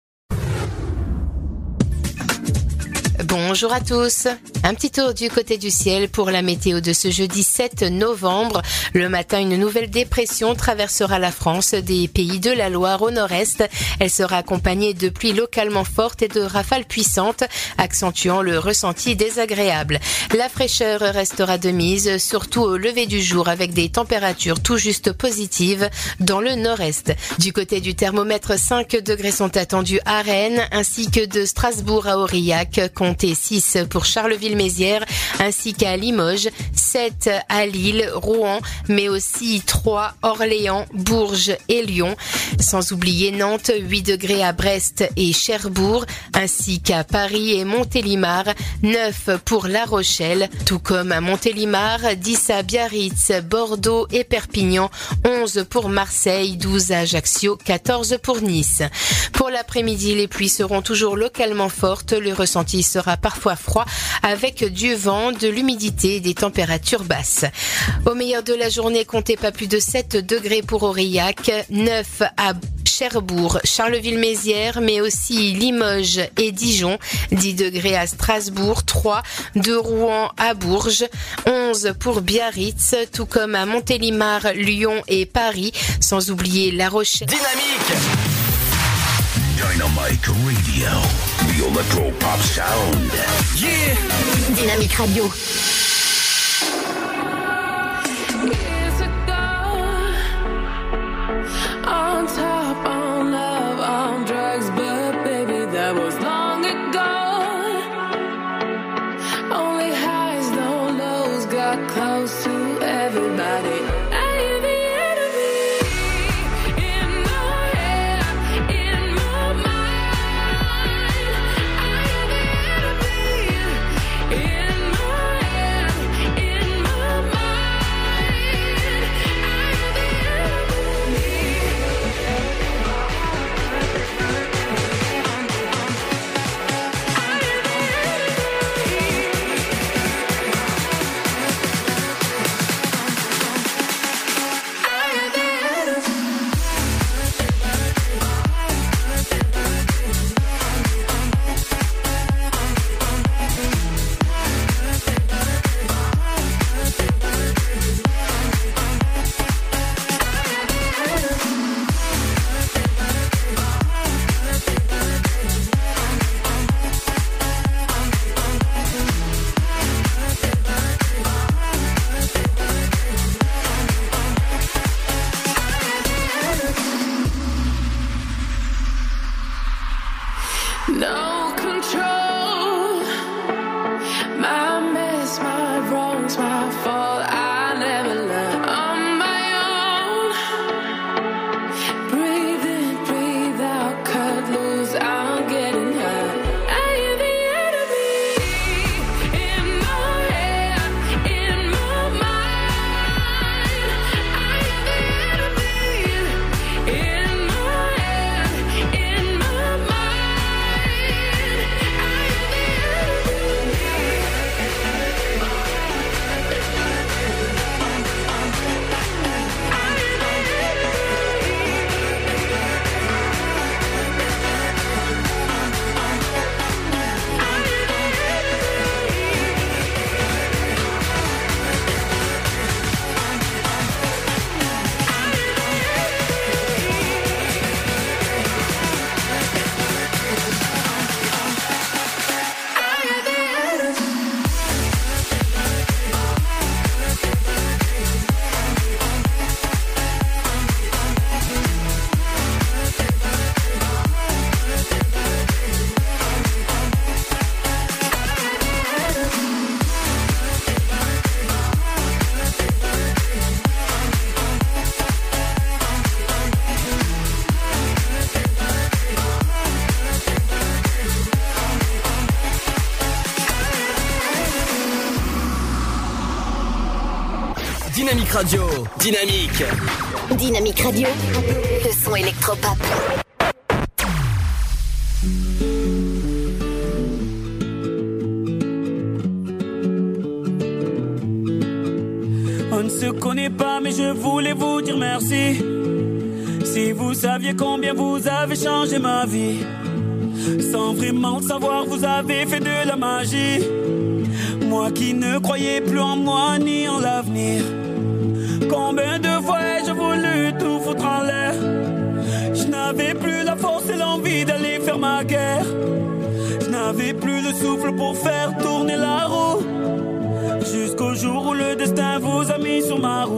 Bonjour à tous. Un petit tour du côté du ciel pour la météo de ce jeudi 7 novembre. Le matin, une nouvelle dépression traversera la France des pays de la Loire au nord-est. Elle sera accompagnée de pluies localement fortes et de rafales puissantes, accentuant le ressenti désagréable. La fraîcheur restera de mise, surtout au lever du jour avec des températures tout juste positives dans le nord-est. Du côté du thermomètre, 5 degrés sont attendus à Rennes ainsi que de Strasbourg à Aurillac, comptez 6 pour Charleville-Mézières ainsi qu'à Limoges, 7 à Lille, Rouen, mais aussi 3 Orléans, Bourges et Lyon. Sans oublier Nantes, 8 degrés à Brest et Cherbourg, ainsi qu'à Paris et Montélimar, 9 pour La Rochelle, tout comme à Montélimar, 10 à Biarritz, Bordeaux et Perpignan, 11 pour Marseille, 12 à Ajaccio, 14 pour Nice. Pour l'après-midi, les pluies seront toujours localement fortes, le ressenti sera parfois froid avec du vent, de l'humidité et des températures basses. Au meilleur de la journée, comptez pas plus de 7 degrés pour Aurillac, 9 à Cherbourg, Charleville-Mézières, mais aussi Limoges et Dijon, 10 degrés à Strasbourg, 3 de Rouen à Bourges, 11 pour Biarritz, tout comme à Montélimar, Lyon et Paris, sans oublier La Rochelle. Dynamique Radio, the electro pop sound. Yeah Dynamic Radio. Years ago, on top, on love, on drugs, but baby, that was long ago. Only highs, no lows, got close to everybody. Radio. Dynamique. Dynamique Radio. Le son électropop. On ne se connaît pas, mais je voulais vous dire merci. Si vous saviez combien vous avez changé ma vie, sans vraiment le savoir, vous avez fait de la magie. Moi qui ne croyais plus en moi ni en l'avenir. Je n'avais plus le souffle pour faire tourner la roue. Jusqu'au jour où le destin vous a mis sur ma route.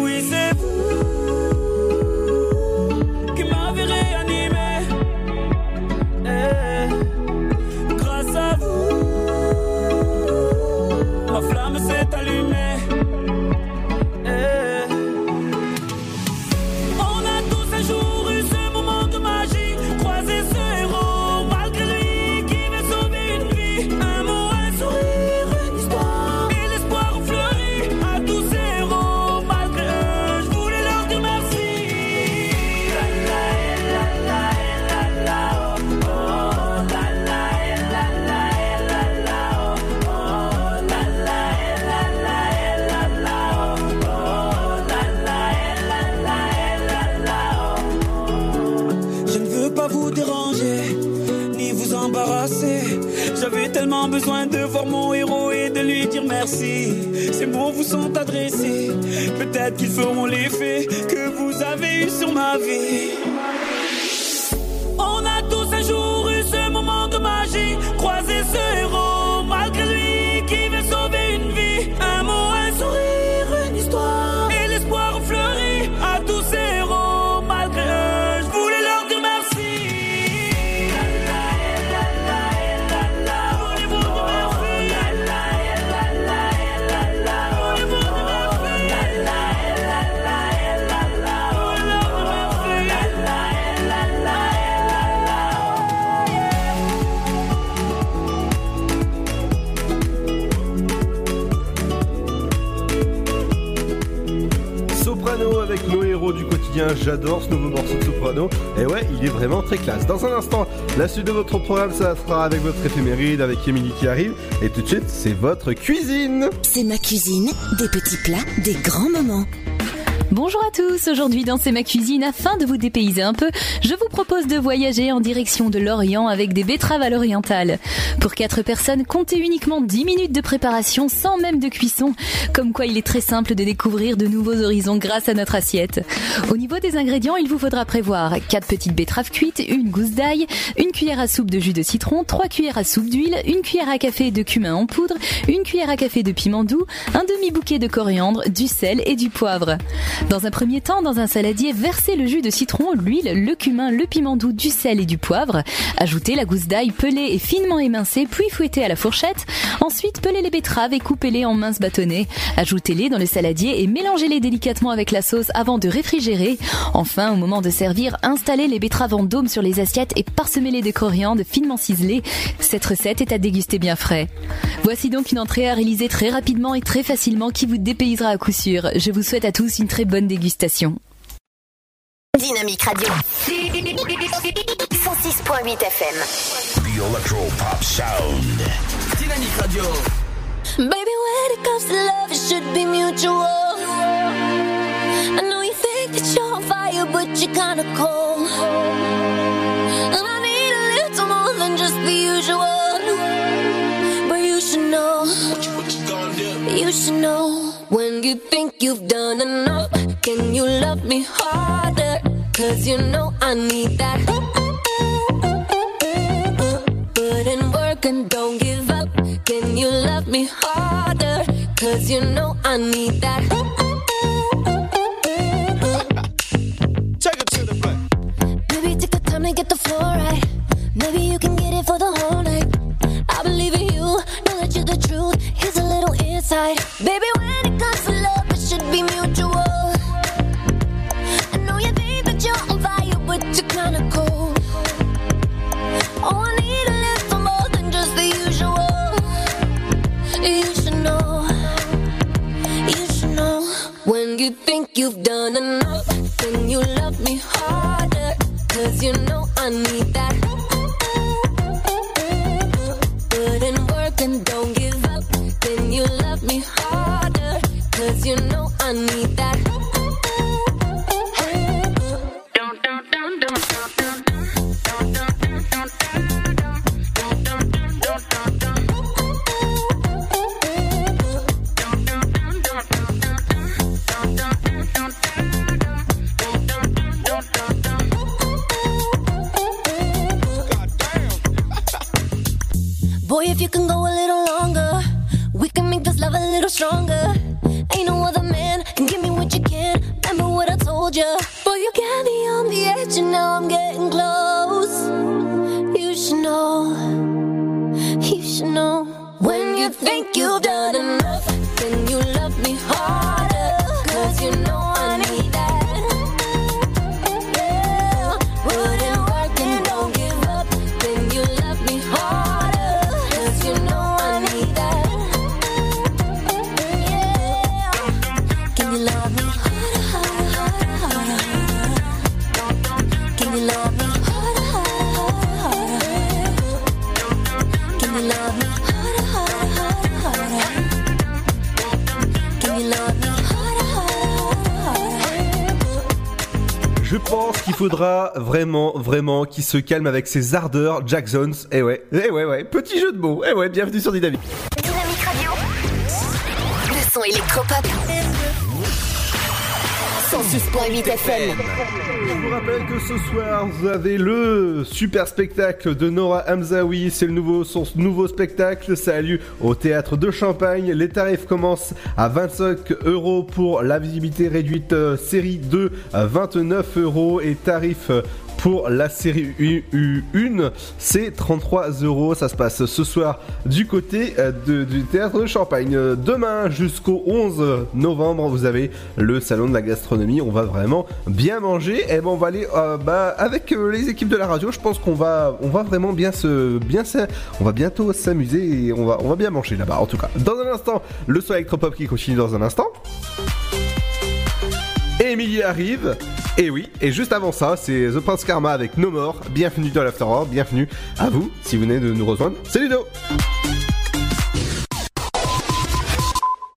Oui, c'est vous qui m'avez réanimé. Eh, grâce à vous, ma flamme s'est allumée. Besoin de voir mon héros et de lui dire merci. Ces mots vous sont adressés, peut-être qu'ils feront l'effet que vous avez eu sur ma vie. Quotidien, j'adore ce nouveau morceau de Soprano. Et ouais, il est vraiment très classe. Dans un instant, la suite de votre programme, ça sera avec votre éphéméride, avec Émilie qui arrive. Et tout de suite, c'est votre cuisine. C'est ma cuisine, des petits plats, des grands moments. Bonjour à tous, aujourd'hui dans C'est ma cuisine, afin de vous dépayser un peu, je vous propose de voyager en direction de l'Orient avec des betteraves à l'orientale. Pour 4 personnes, comptez uniquement 10 minutes de préparation sans même de cuisson, comme quoi il est très simple de découvrir de nouveaux horizons grâce à notre assiette. Au niveau des ingrédients, il vous faudra prévoir 4 petites betteraves cuites, une gousse d'ail, une cuillère à soupe de jus de citron, 3 cuillères à soupe d'huile, une cuillère à café de cumin en poudre, une cuillère à café de piment doux, un demi-bouquet de coriandre, du sel et du poivre. Dans un premier temps, dans un saladier, versez le jus de citron, l'huile, le cumin, le piment doux, du sel et du poivre. Ajoutez la gousse d'ail pelée et finement émincée, puis fouettez à la fourchette. Ensuite, pelez les betteraves et coupez-les en minces bâtonnets. Ajoutez-les dans le saladier et mélangez-les délicatement avec la sauce avant de réfrigérer. Enfin, au moment de servir, installez les betteraves en dôme sur les assiettes et parsemez-les de coriandre finement ciselé. Cette recette est à déguster bien frais. Voici donc une entrée à réaliser très rapidement et très facilement qui vous dépaysera à coup sûr. Je vous souhaite à tous une très bonne dégustation. Dynamique Radio. 106.8 FM. The Electro Pop Sound. Dynamique Radio. Baby, when it comes to love, it should be mutual. I know you think that you're on fire, but you're kinda cold. And I need a little more than just the usual. But you should know. You should know. When you think you've done enough, can you love me harder? Cause you know I need that. Put in work and don't give up. Can you love me harder? Cause you know I need that. Take it to the back. Maybe take the time to get the floor right. Maybe you can get it for the whole night. I believe in you, know that you're the truth. Here's a little insight. Baby, when it comes to love, it should be mutual. I know you think that you're on fire, but you're kinda cold. Oh, I need a little more than just the usual. You should know. You should know. When you think you've done enough, then you love me harder. Cause you know I need that. Put in work and don't Cause you know I need that. Boy, if you can go a little longer, we can make this love a little stronger what told you. Boy, you got me on the edge, and now I'm getting close. You should know. You should know. When you think you've done enough, faudra vraiment, vraiment qu'il se calme avec ses ardeurs, Jack Jones. Eh ouais, eh ouais, ouais, petit jeu de mots. Eh ouais, bienvenue sur Dynamique. Dynamique Radio. Le son électropop. 106.8 FM. Je vous rappelle que ce soir, vous avez le super spectacle de Nora Hamzaoui. C'est le nouveau, son nouveau spectacle. Ça a lieu au théâtre de Champagne. Les tarifs commencent à 25 euros pour la visibilité réduite euh, série 2, à 29 euros et tarif euh, pour la série U- U1, c'est 33 euros. Ça se passe ce soir du côté euh, du théâtre de Champagne. Demain jusqu'au 11 novembre, vous avez le salon de la gastronomie. On va vraiment bien manger. Et ben on va aller euh, bah, avec euh, les équipes de la radio. Je pense qu'on va, on va vraiment bien se, bien on va bientôt s'amuser et on va, on va bien manger là-bas. En tout cas, dans un instant, le son électropop qui continue dans un instant. Émilie arrive. Et oui, et juste avant ça, c'est The Prince Karma avec No More. Bienvenue dans l'Afterworld, bienvenue à vous si vous venez de nous rejoindre. C'est Ludo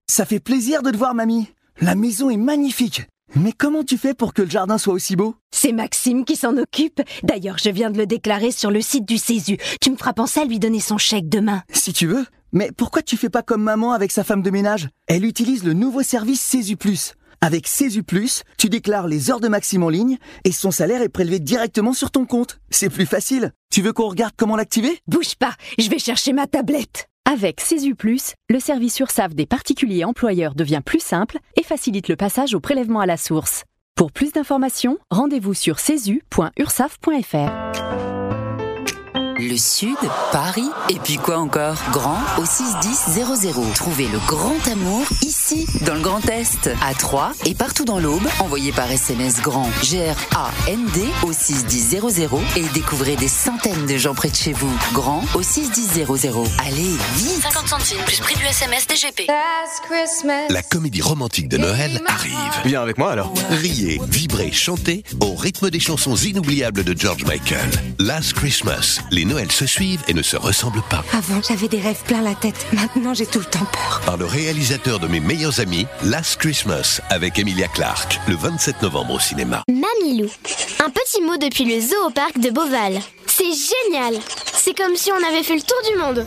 Ça fait plaisir de te voir, mamie. La maison est magnifique. Mais comment tu fais pour que le jardin soit aussi beau? C'est Maxime qui s'en occupe. D'ailleurs, je viens de le déclarer sur le site du Césu. Tu me feras penser à lui donner son chèque demain. Si tu veux. Mais pourquoi tu fais pas comme maman avec sa femme de ménage? Elle utilise le nouveau service Césu Plus. Avec Plus, tu déclares les heures de Maxime en ligne et son salaire est prélevé directement sur ton compte. C'est plus facile. Tu veux qu'on regarde comment l'activer? Bouge pas, je vais chercher ma tablette. Avec Plus, le service URSAF des particuliers employeurs devient plus simple et facilite le passage au prélèvement à la source. Pour plus d'informations, rendez-vous sur cesu.ursaf.fr. Le Sud, Paris, et puis quoi encore? Grand au 61000. Trouvez le grand amour ici, dans le Grand Est, à Troyes et partout dans l'Aube. Envoyez par SMS grand G-R-A-N-D au 61000 et découvrez des centaines de gens près de chez vous. Grand au 61000. Allez, vite 50 centimes plus prix du SMS DGP. La comédie romantique de Noël arrive. Viens avec moi alors. Riez, vibrez, chantez au rythme des chansons inoubliables de George Michael. Last Christmas, les Noëls se suivent et ne se ressemblent pas. Avant, j'avais des rêves plein la tête. Maintenant, j'ai tout le temps peur. Par le réalisateur de mes meilleurs amis, Last Christmas, avec Emilia Clarke, le 27 novembre au cinéma. Mamilou. Un petit mot depuis le zoo au parc de Beauval. C'est génial. C'est comme si on avait fait le tour du monde.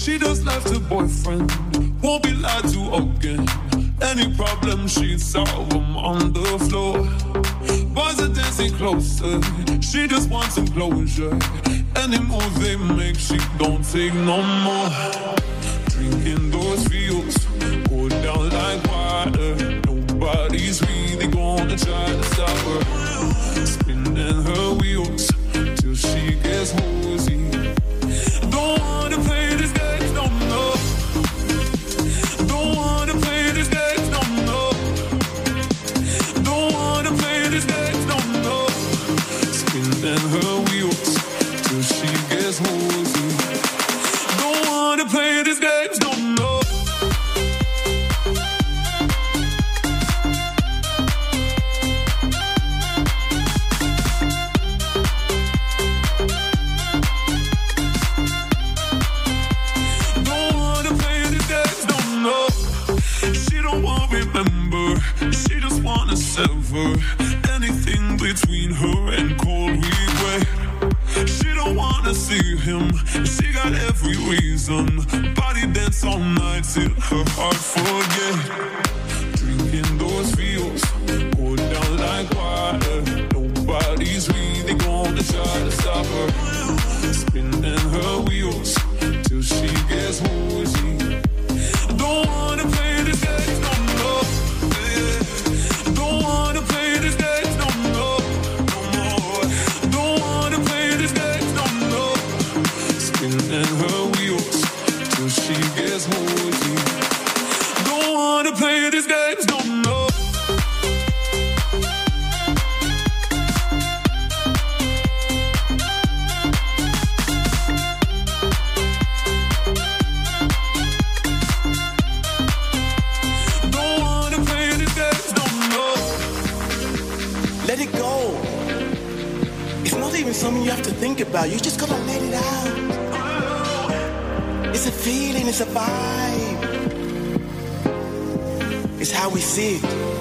She just left her boyfriend, won't be lied to again. Any problem she solve them on the floor. Boys are dancing closer, she just wants some closure. Any move they make, she don't take no more. Drinking those feels, go down like water. Nobody's really gonna try to stop her. Spinning her wheels sever anything between her and cold regret. She don't wanna see him. She got every reason. Body dance all night till her heart forget. Drinking those feels go down like water. Nobody's really gonna try to stop her. Spinning her wheels about. You just gotta let it out. It's a feeling, it's a vibe. It's how we see it.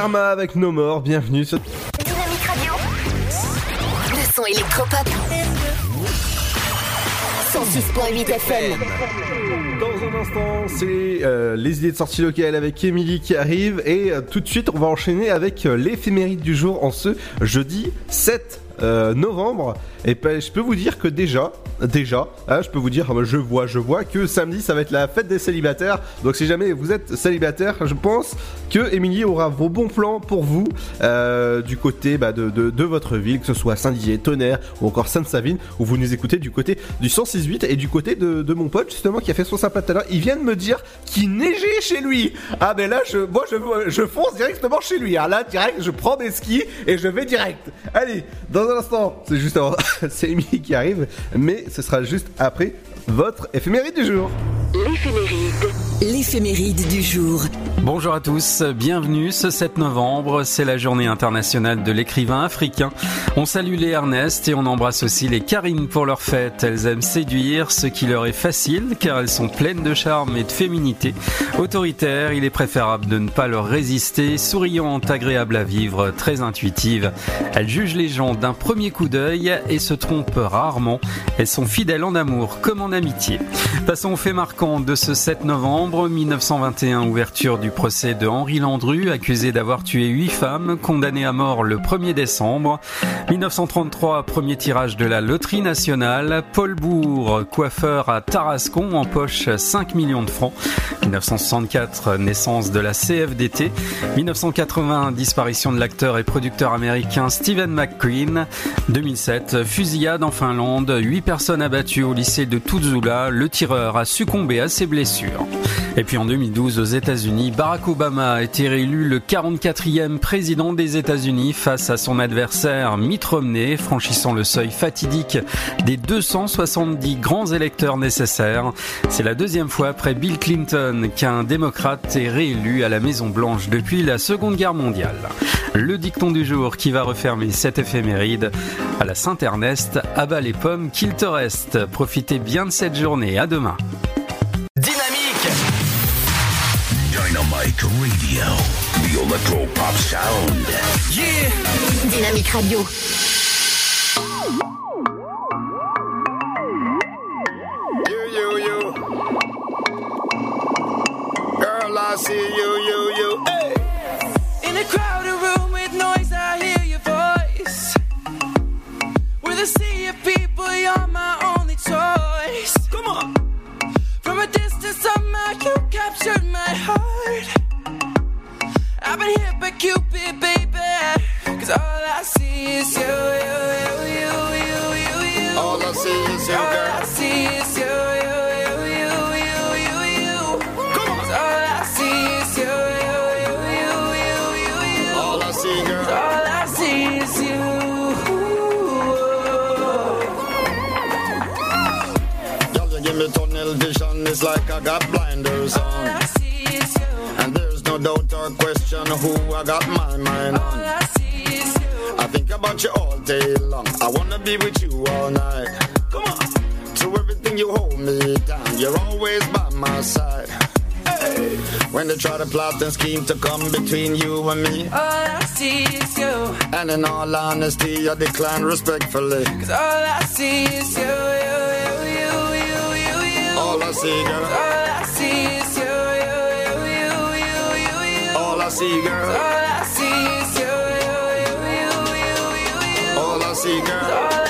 Karma avec No More, bienvenue sur... Dynamique Radio. Le son électropop. 106.8 FM. Dans un instant, c'est euh, les idées de sortie locale avec Émilie qui arrive et euh, tout de suite on va enchaîner avec euh, l'éphéméride du jour en ce jeudi 7 euh, novembre. Et ben, je peux vous dire que déjà, déjà, hein, je peux vous dire, ah bah, je vois, je vois que samedi ça va être la fête des célibataires. Donc si jamais vous êtes célibataire, je pense que Émilie aura vos bons plans pour vous euh, du côté bah, de, votre ville, que ce soit Saint-Dié, Tonnerre ou encore Sainte-Savine, où vous nous écoutez du côté du 106.8 et du côté de, mon pote justement qui a fait son sapin tout à l'heure. Il vient de me dire qu'il neigeait chez lui. Ah ben là, je, moi je, fonce directement chez lui. Alors là, direct, je prends des skis et je vais direct. Allez, dans c'est juste avant, c'est Émilie qui arrive, mais ce sera juste après votre éphéméride du jour. L'éphéméride. L'éphéméride du jour. Bonjour à tous, bienvenue ce 7 novembre, c'est la journée internationale de l'écrivain africain. On salue les Ernest et on embrasse aussi les Karine pour leur fête. Elles aiment séduire, ce qui leur est facile car elles sont pleines de charme et de féminité. Autoritaires, il est préférable de ne pas leur résister, souriantes, agréables à vivre, très intuitives. Elles jugent les gens d'un premier coup d'œil et se trompent rarement. Elles sont fidèles en amour comme en amitié. Passons au fait marquant de ce 7 novembre 1921, ouverture du procès de Henri Landru, accusé d'avoir tué huit femmes, condamné à mort le 1er décembre. 1933, premier tirage de la loterie nationale. Paul Bourg, coiffeur à Tarascon, empoche 5 millions de francs. 1964, naissance de la CFDT. 1980, disparition de l'acteur et producteur américain Stephen McQueen. 2007, fusillade en Finlande. 8 personnes abattues au lycée de Le tireur a succombé à ses blessures. Et puis en 2012, aux États-Unis, Barack Obama a été réélu le 44e président des États-Unis face à son adversaire Mitt Romney, franchissant le seuil fatidique des 270 grands électeurs nécessaires. C'est la deuxième fois après Bill Clinton qu'un démocrate est réélu à la Maison Blanche depuis la Seconde Guerre mondiale. Le dicton du jour qui va refermer cette éphéméride à la Saint-Ernest, abat les pommes qu'il te reste. Profitez bien de cette journée. À demain. Dynamic Radio. The Electro Pop Sound. Yeah. Dynamique Radio. You, you, you. Girl, I see you, you, you. Hey. In a crowded room with noise, I hear your voice. With a sea of people, you're my only choice. Come on. From a distance, somehow you captured my heart. I've been hit by Cupid, baby. Cause all I see is you, you, you, you, you, you. All I see is you, girl. All. I see is you, you, tunnel vision. It's like I got blinders All on. I see is you. And there's no doubt or question who I got my mind on. All. I see is you. I think about you all day long. I wanna be with you all night. Come on. To everything you hold me down. You're always by my side. Hey. When they try to plot and scheme to come between you and me. All I see is you. And in all honesty, I decline respectfully. Cause all I see is you, you, you, you. All I see, girl. All I see is you, you, you, you, you, you, you. All I see, girl. All I see is you, you, you, you, you, you, you. All I see, girl. All I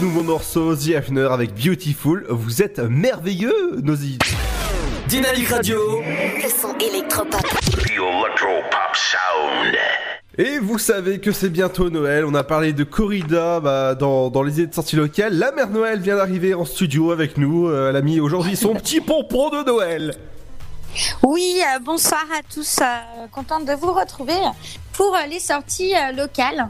Nouveau morceau, The Hafner avec Beautiful. Vous êtes merveilleux, Nosy. Dynamique Radio. Le son électropop. The Electropop Sound. Et vous savez que c'est bientôt Noël. On a parlé de corrida bah, dans, dans les idées de sortie locale. La mère Noël vient d'arriver en studio avec nous. Euh, elle a mis aujourd'hui son petit pompon de Noël. Oui, euh, bonsoir à tous. euh, contente de vous retrouver pour euh, les sorties euh, locales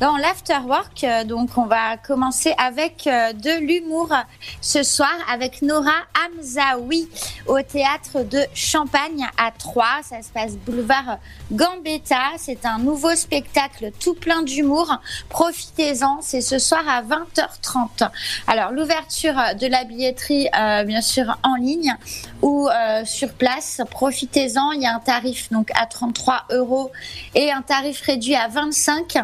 dans l'afterwork. Euh, donc, on va commencer avec euh, de l'humour ce soir avec Nora Hamzaoui au théâtre de Champagne à Troyes. Ça se passe boulevard Gambetta. C'est un nouveau spectacle tout plein d'humour. Profitez-en. C'est ce soir à 20h30. Alors, l'ouverture de la billetterie, euh, bien sûr, en ligne ou sur place. Profitez-en. Il y a un tarif donc à 33 euros et un tarif réduit à 25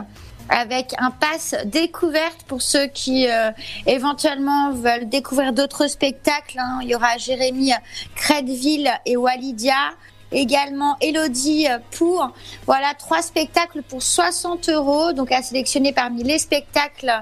avec un pass découverte pour ceux qui euh, éventuellement veulent découvrir d'autres spectacles. hein. Il y aura Jérémy Crédville et Walidia. Également Elodie pour voilà trois spectacles pour 60 euros donc à sélectionner parmi les spectacles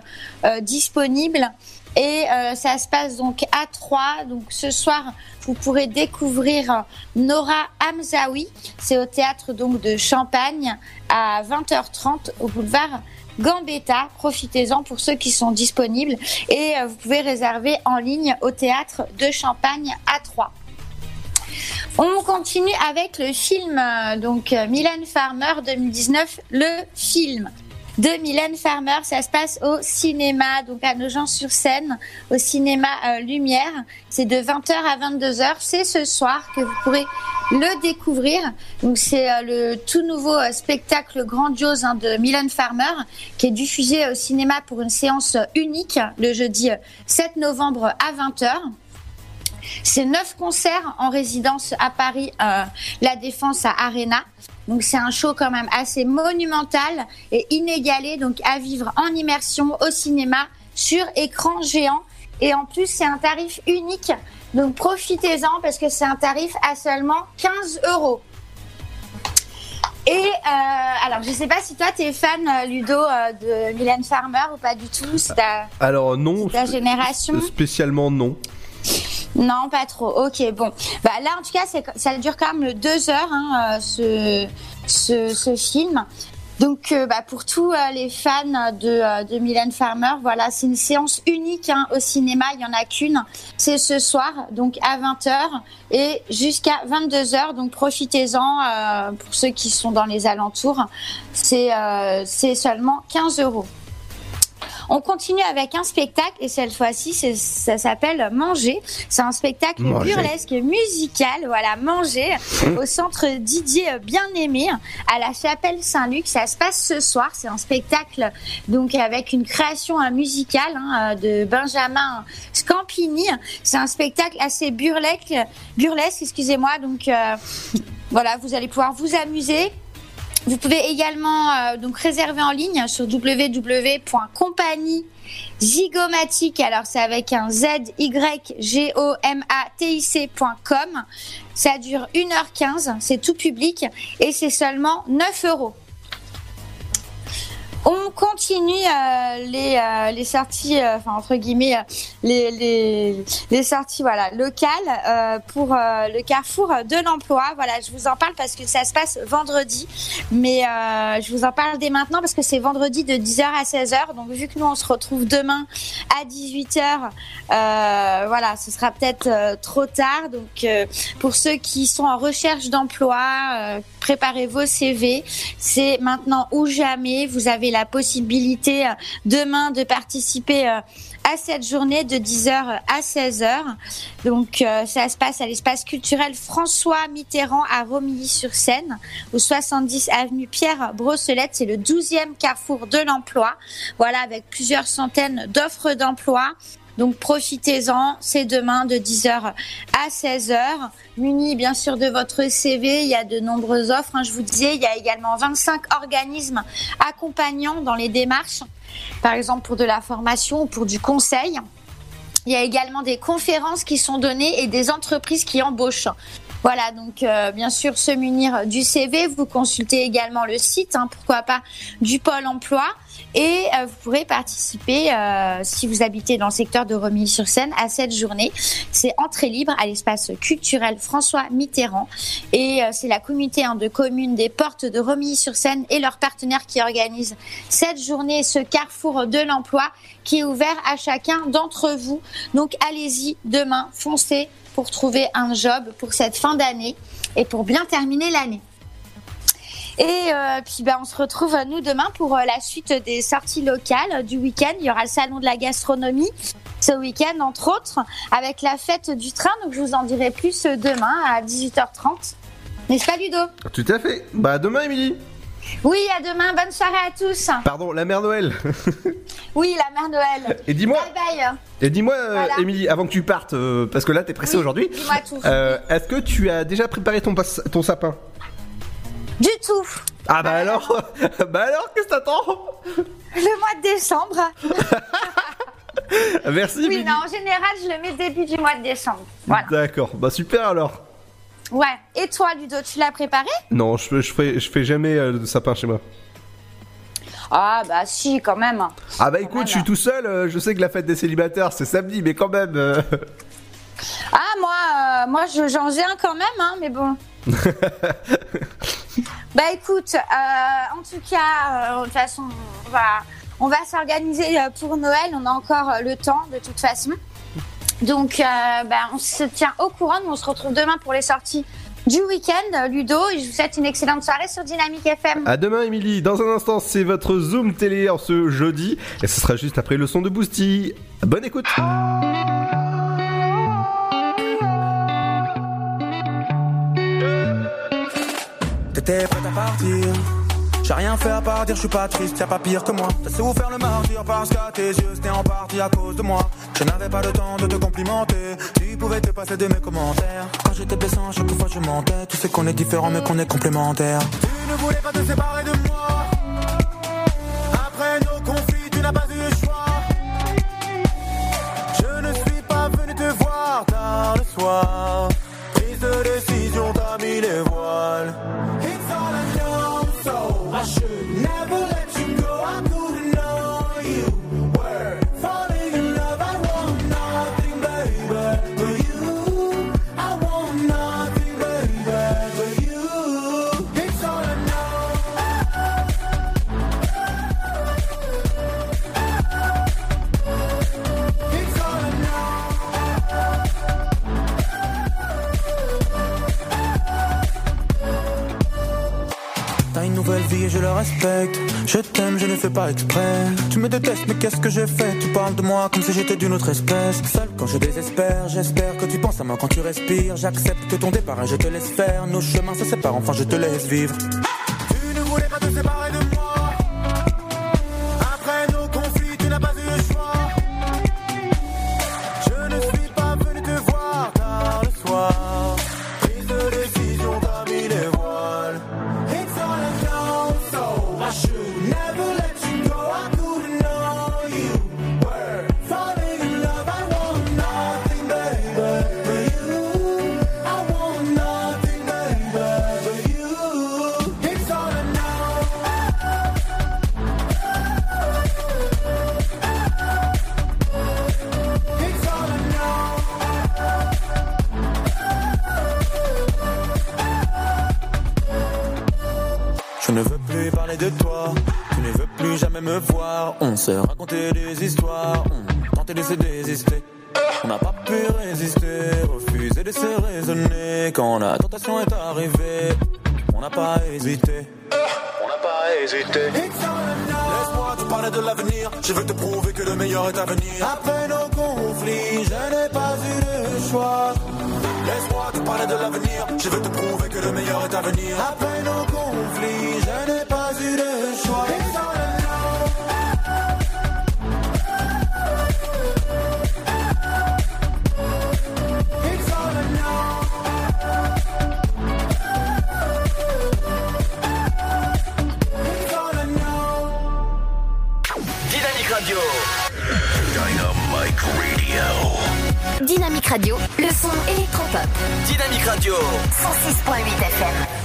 euh, disponibles et euh, ça se passe donc à 3 donc ce soir vous pourrez découvrir Nora Hamzaoui c'est au théâtre donc de Champagne à 20h30 au boulevard Gambetta. Profitez-en pour ceux qui sont disponibles et euh, vous pouvez réserver en ligne au théâtre de Champagne à 3. On continue avec le film, euh, donc euh, Mylène Farmer 2019, le film de Mylène Farmer. Ça se passe au cinéma, donc à Nogent-sur-Seine, au cinéma euh, Lumière. C'est de 20h à 22h. C'est ce soir que vous pourrez le découvrir. Donc c'est euh, le tout nouveau euh, spectacle grandiose hein, de Mylène Farmer qui est diffusé au cinéma pour une séance unique le jeudi euh, 7 novembre à 20h. C'est neuf concerts en résidence à Paris, La Défense à Arena. Donc c'est un show quand même assez monumental et inégalé, donc à vivre en immersion au cinéma sur écran géant. Et en plus c'est un tarif unique, donc profitez-en parce que c'est un tarif à seulement 15 euros. Et euh, alors je sais pas si toi t'es fan euh, Ludo euh, de Mylène Farmer ou pas du tout, ta, Alors non, ta génération. spécialement non. Non, pas trop. Ok, bon. Bah, là, en tout cas, ça dure quand même deux heures, hein, euh, ce, film. Donc, euh, bah, pour tous euh, les fans de, de Mylène Farmer, voilà, c'est une séance unique hein, au cinéma. Il y en a qu'une. C'est ce soir, donc à 20h et jusqu'à 22h. Donc, profitez-en pour ceux qui sont dans les alentours. C'est seulement 15 euros. On continue avec un spectacle et cette fois-ci, ça s'appelle Manger. C'est un spectacle Manger. burlesque musical, voilà, Manger, au centre Didier Bien-Aimé à la chapelle Saint-Luc. Ça se passe ce soir. C'est un spectacle donc avec une création euh, musicale hein, de Benjamin Scampini. C'est un spectacle assez burlesque, burlesque, excusez-moi. Donc euh, voilà, vous allez pouvoir vous amuser. Vous pouvez également euh, donc réserver en ligne sur www.compagnie zygomatique. Alors c'est avec un z y g o m a t i c.com. Ça dure 1h15, c'est tout public et c'est seulement 9 euros. On continue euh, les, euh, les sorties, euh, enfin entre guillemets, les, sorties locales pour le Carrefour de l'Emploi. Voilà, je vous en parle parce que ça se passe vendredi, mais je vous en parle dès maintenant parce que c'est vendredi de 10h à 16h. Donc vu que nous on se retrouve demain à 18h, euh, voilà, ce sera peut-être trop tard. Donc pour ceux qui sont en recherche d'emploi, préparez vos CV. C'est maintenant ou jamais. Vous avez la possibilité euh, demain de participer euh, à cette journée de 10h à 16h. Donc euh, ça se passe à l'espace culturel François Mitterrand à Romilly-sur-Seine, au 70 avenue Pierre Brosselette. C'est le 12e carrefour de l'emploi. Voilà, avec plusieurs centaines d'offres d'emploi. Donc profitez-en, c'est demain de 10h à 16h. Muni bien sûr de votre CV, il y a de nombreuses offres. hein, je vous disais, il y a également 25 organismes accompagnants dans les démarches, par exemple pour de la formation ou pour du conseil. Il y a également des conférences qui sont données et des entreprises qui embauchent. Voilà, donc euh, bien sûr se munir du CV, vous consultez également le site, hein, pourquoi pas du pôle emploi, et euh, vous pourrez participer euh, si vous habitez dans le secteur de Romilly-sur-Seine à cette journée. C'est entrée libre à l'espace culturel François Mitterrand, et euh, c'est la communauté hein, de communes des portes de Romilly-sur-Seine et leurs partenaires qui organisent cette journée, ce carrefour de l'emploi qui est ouvert à chacun d'entre vous. Donc allez-y demain, foncez pour trouver un job pour cette fin d'année et pour bien terminer l'année. Et euh, puis ben, on se retrouve euh, nous demain pour euh, la suite des sorties locales du week-end. Il y aura le salon de la gastronomie ce week-end entre autres avec la fête du train. Donc je vous en dirai plus demain à 18h30. N'est-ce pas Ludo? Tout à fait. Bah à demain, Émilie. Oui, à demain. Bonne soirée à tous. Pardon, la mère Noël. Oui, la mère Noël. Et dis-moi- Bye bye. Et dis-moi, Voilà. Émilie, avant que tu partes, euh, parce que là t'es pressée Oui, aujourd'hui, dis-moi tout. euh, est-ce que tu as déjà préparé ton sapin? Du tout. Ah bah alors Bah alors, qu'est-ce que t'attends? Le mois de décembre. Merci, Oui, mais en général, je le mets début du mois de décembre. Voilà. D'accord, bah super alors. Ouais. Et toi, Ludo, tu l'as préparé? Non, je, je, fais, je fais jamais euh, de sapin chez moi. Ah, bah si, quand même. Ah bah écoute, je suis tout seul, euh, je sais que la fête des célibataires c'est samedi, mais quand même. euh, Ah, moi, euh, moi je- j'en ai un quand même, hein, mais bon. Bah écoute, euh, en tout cas, euh, de toute façon, on va, on va s'organiser euh, pour Noël. On a encore le temps, de toute façon. Donc, euh, bah, on se tient au courant. Nous, on se retrouve demain pour les sorties du week-end, Ludo. Et je vous souhaite une excellente soirée sur Dynamique FM. À demain, Émilie. Dans un instant, c'est votre Zoom télé en ce jeudi. Et ce sera juste après le son de Boosty. Bonne écoute. T'étais prête à partir. J'ai rien fait à part dire je suis pas triste, y'a pas pire que moi. Su vous faire le martyr parce qu'à tes yeux c'était en partie à cause de moi. Je n'avais pas le temps de te complimenter. Tu pouvais te passer de mes commentaires. Quand j'étais blessant, chaque fois je mentais. Tu sais qu'on est différents mais qu'on est complémentaires. Tu ne voulais pas te séparer de moi. Après nos conflits, tu n'as pas eu le choix. Je ne suis pas venu te voir tard le soir. Prise de décision, t'as mis les voiles. Je le respecte. Je t'aime, je ne fais pas exprès. Tu me détestes, mais qu'est-ce que j'ai fait Tu parles de moi comme si j'étais d'une autre espèce. Seul quand je désespère, j'espère que tu penses à moi quand tu respires. J'accepte ton départ et je te laisse faire. Nos chemins se séparent, enfin je te laisse vivre. Tu ne voulais pas te séparer de moi. Tu ne veux plus jamais me voir. On se racontait des histoires, on tentait de se désister. On n'a pas pu résister, refuser de se raisonner. Quand la tentation est arrivée, on n'a pas hésité. On n'a pas hésité. Laisse-moi te parler de l'avenir. Je veux te prouver que le meilleur est à venir. Après nos conflits, je n'ai pas eu le choix. Laisse-moi te parler de l'avenir. Je veux te prouver que le meilleur est à venir. Après nos conflits, je n'ai pas eu le choix. Dynamique Radio, le son électropop. Dynamique Radio. 106.8 FM.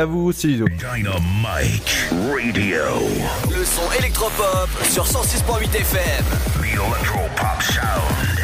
À vous, c'est Ludo. Dynamite Radio. Le son électropop sur 106.8 FM. The Electropop Sound.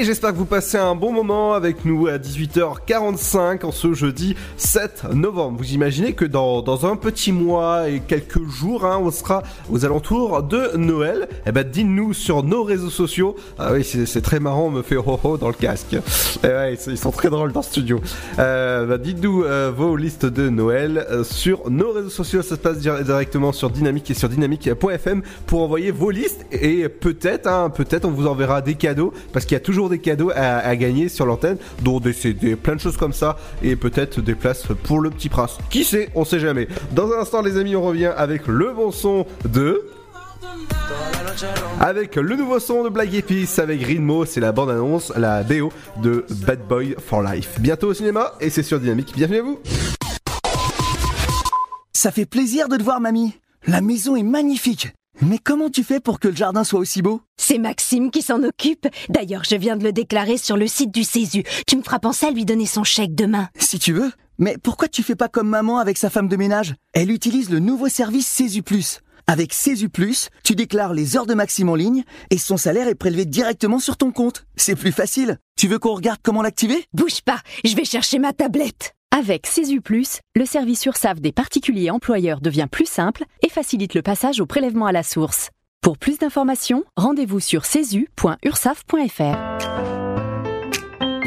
Et j'espère que vous passez un bon moment avec nous à 18h45 en ce jeudi 7 novembre. Vous imaginez que dans, un petit mois et quelques jours, hein, on sera aux alentours de Noël. Eh ben, dites-nous sur nos réseaux sociaux. Ah oui, c'est très marrant, on me fait ho ho dans le casque. Eh ils sont- très drôles dans le studio. Euh, bah, dites-nous euh, vos listes de Noël euh, sur nos réseaux sociaux. Ça se passe dir- directement sur Dynamique et sur dynamique.fm pour envoyer vos listes et peut-être, hein, peut-être on vous enverra des cadeaux parce qu'il y a toujours des cadeaux à, gagner sur l'antenne, dont des CD, plein de choses comme ça et peut-être des places pour le petit prince. Qui sait? On sait jamais. Dans un instant, les amis, on revient avec le bon son de. Avec le nouveau son de Black Épice avec Rinmo, c'est la bande-annonce, la BO de Bad Boy for Life. Bientôt au cinéma et c'est sur Dynamique. Bienvenue à vous. Ça fait plaisir de te voir, mamie. La maison est magnifique. Mais comment tu fais pour que le jardin soit aussi beau? C'est Maxime qui s'en occupe. D'ailleurs, je viens de le déclarer sur le site du Césu. Tu me feras penser à lui donner son chèque demain. Si tu veux. Mais pourquoi tu fais pas comme maman avec sa femme de ménage? Elle utilise le nouveau service Césu Plus. Avec Césu Plus, tu déclares les heures de Maxime en ligne et son salaire est prélevé directement sur ton compte. C'est plus facile. Tu veux qu'on regarde comment l'activer? Bouge pas, je vais chercher ma tablette. Avec Plus, le service URSAF des particuliers employeurs devient plus simple et facilite le passage au prélèvement à la source. Pour plus d'informations, rendez-vous sur cesu.ursaf.fr.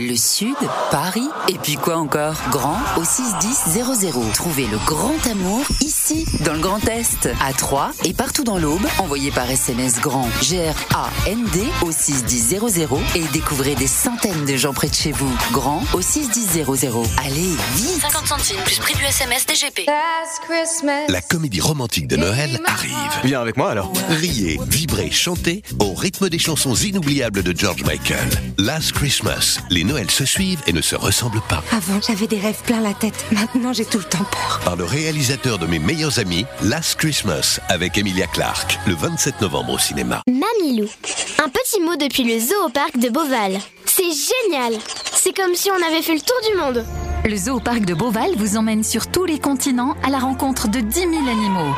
Le Sud, Paris, et puis quoi encore? Grand au 61000. Trouvez le grand amour ici, dans le Grand Est, à Troyes et partout dans l'Aube. Envoyez par SMS grand G-R-A-N-D au 61000 et découvrez des centaines de gens près de chez vous. Grand au 61000. Allez, vite 50 centimes plus prix du SMS DGP. La comédie romantique de Noël arrive. Viens avec moi alors. Riez, vibrez, chantez au rythme des chansons inoubliables de George Michael. Last Christmas, les Noëls se suivent et ne se ressemblent pas. Avant, j'avais des rêves plein la tête. Maintenant, j'ai tout le temps peur. Par le réalisateur de mes meilleurs amis, Last Christmas, avec Emilia Clarke, le 27 novembre au cinéma. Mamilou. Un petit mot depuis le zoo au parc de Beauval. C'est génial. C'est comme si on avait fait le tour du monde. Le zoo parc de Beauval vous emmène sur tous les continents à la rencontre de 10 000 animaux.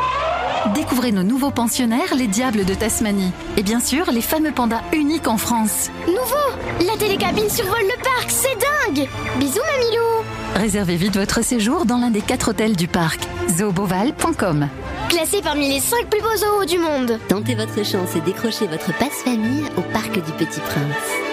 Découvrez nos nouveaux pensionnaires, les diables de Tasmanie. Et bien sûr, les fameux pandas uniques en France. Nouveau La télécabine survole le parc, c'est dingue Bisous Mamilou Réservez vite votre séjour dans l'un des quatre hôtels du parc. zooboval.com Classé parmi les 5 plus beaux zoos du monde. Tentez votre chance et décrochez votre passe-famille au Parc du Petit Prince.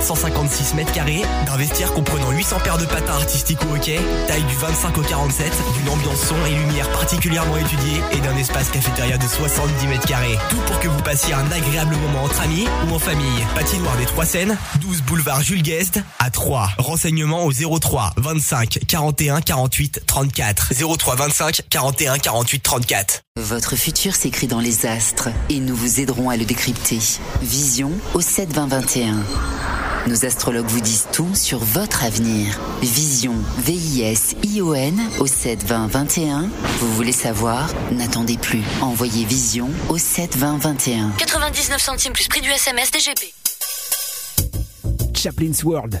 1456 mètres carrés, d'un vestiaire comprenant 800 paires de patins artistiques au hockey, taille du 25 au 47, d'une ambiance son et lumière particulièrement étudiée et d'un espace cafétéria de 70 mètres carrés. Tout pour que vous passiez un agréable moment entre amis ou en famille. Patinoire des Trois Seines, 12 boulevard Jules Guest à 3. Renseignements au 03 25 41 48 34. 03 25 41 48 34. Votre futur s'écrit dans les astres et nous vous aiderons à le décrypter. Vision au 7 20 21. Nos astrologues vous disent tout sur votre avenir. Vision, V-I-S-I-O-N au 7 20 21. Vous voulez savoir? N'attendez plus. Envoyez Vision au 7 20 21. 99 centimes plus prix du SMS DGP. Chaplin's World.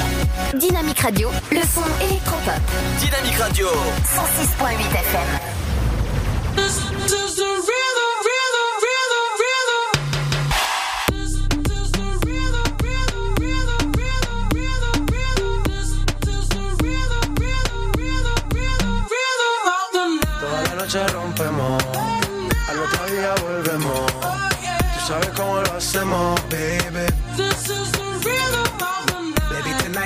Dynamique Radio, le son électropop. Dynamique Radio. 106.8 FM. Toda la noche rompemos. Al otro día volvemos. Tú sabes cómo lo hacemos, baby.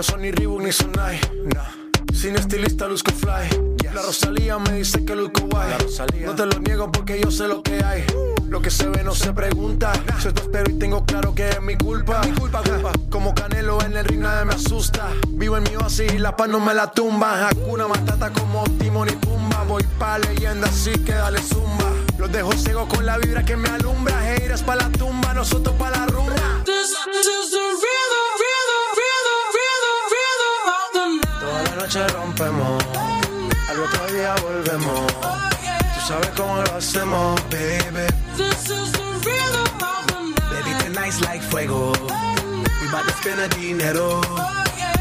No son ni Reebok ni Sonai, nah. Sin estilista luzco fly. La Rosalía me dice que luzco guay. No te lo niego porque yo sé lo que hay. Lo que se ve no se pregunta. Yo te espero y tengo claro que es mi culpa. Mi culpa, culpa. Como Canelo en el ring nadie me asusta. Vivo en mi oasis y la paz no me la tumba. Hakuna Matata como Timon y Pumba. Voy pa' leyenda así que dale zumba. Los dejo ciego con la vibra que me alumbra. Heiras pa' la tumba, nosotros pa' la rumba. This is the rhythm, noche rompemos, al otro día volvemos. Tú sabes cómo lo hacemos, baby. This is the rhythm of the night. Baby, tonight's like fuego. We bout to spend the dinero.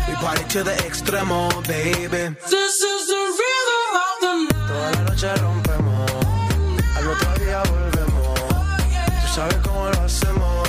We party to the extremo, baby. This is the rhythm of the night. Toda la noche rompemos, al otro día volvemos. Tú sabes cómo lo hacemos,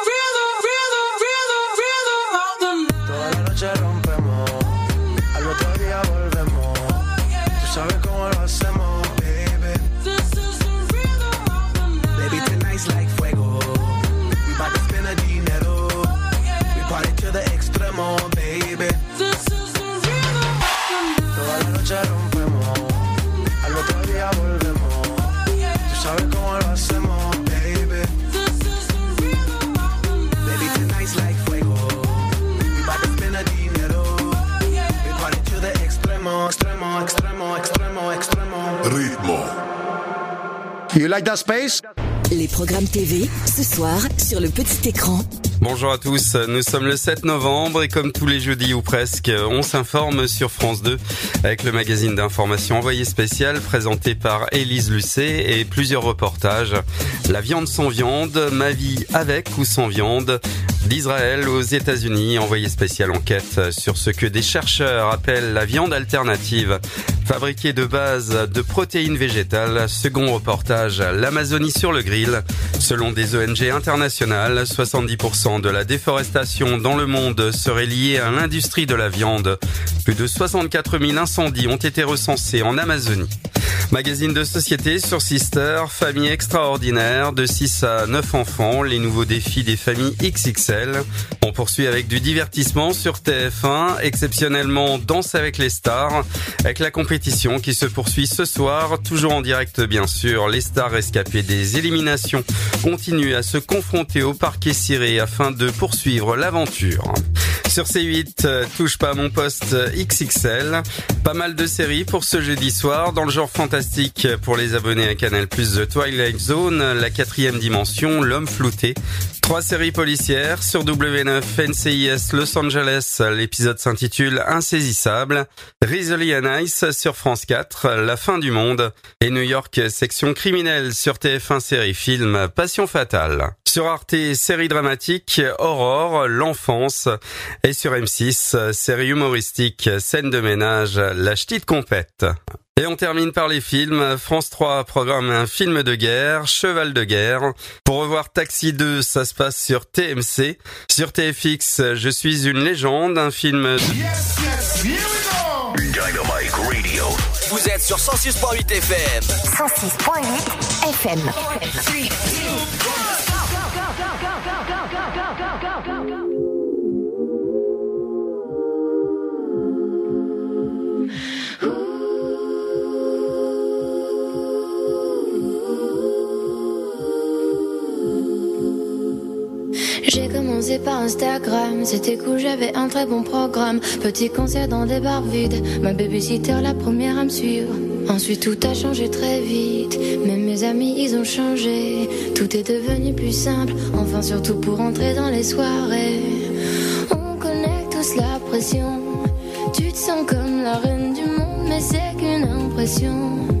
You like that space? Les programmes TV, ce soir, sur le petit écran. Bonjour à tous, nous sommes le 7 novembre et comme tous les jeudis ou presque, on s'informe sur France 2 avec le magazine d'information envoyé spécial présenté par Élise Lucet et plusieurs reportages. La viande sans viande, ma vie avec ou sans viande, d'Israël aux États-Unis, envoyé spécial enquête sur ce que des chercheurs appellent la viande alternative, fabriquée de base de protéines végétales. Second reportage, l'Amazonie sur le grill. Selon des ONG internationales, 70% de la déforestation dans le monde serait liée à l'industrie de la viande. Plus de 64 000 incendies ont été recensés en Amazonie. Magazine de société sur Sister, famille extraordinaire de 6 à 9 enfants, les nouveaux défis des familles XXL. On poursuit avec du divertissement sur TF1, exceptionnellement Danse avec les stars, avec la compétition qui se poursuit ce soir, toujours en direct bien sûr. Les stars rescapées des éliminations continuent à se confronter au parquet ciré afin de poursuivre l'aventure. Sur C8, euh, touche pas mon poste XXL. Pas mal de séries pour ce jeudi soir. Dans le genre fantastique pour les abonnés à Canal+, The Twilight Zone, La quatrième dimension, L'homme flouté. Trois séries policières sur W9 NCIS Los Angeles. L'épisode s'intitule Insaisissable. Rizzoli and Ice sur France 4, La fin du monde. Et New York section criminelle sur TF1 série film Passion fatale. Sur Arte, série dramatique Aurore, l'enfance. Et sur M6, série humoristique Scène de ménage, La ch'tite compète. Et on termine par les films. France 3 programme un film de guerre, Cheval de guerre. Pour revoir Taxi 2, ça se passe sur TMC. Sur TFX, Je suis une légende, un film de... Dynamite Radio. Vous êtes sur 106.8 FM. 106.8 FM. J'ai commencé par Instagram, c'était cool, j'avais un très bon programme. Petit concert dans des bars vides, ma babysitter la première à me suivre. Ensuite tout a changé très vite, même mes amis ils ont changé. Tout est devenu plus simple, enfin surtout pour entrer dans les soirées. On connaît tous la pression, tu te sens comme la reine du monde, mais c'est qu'une impression.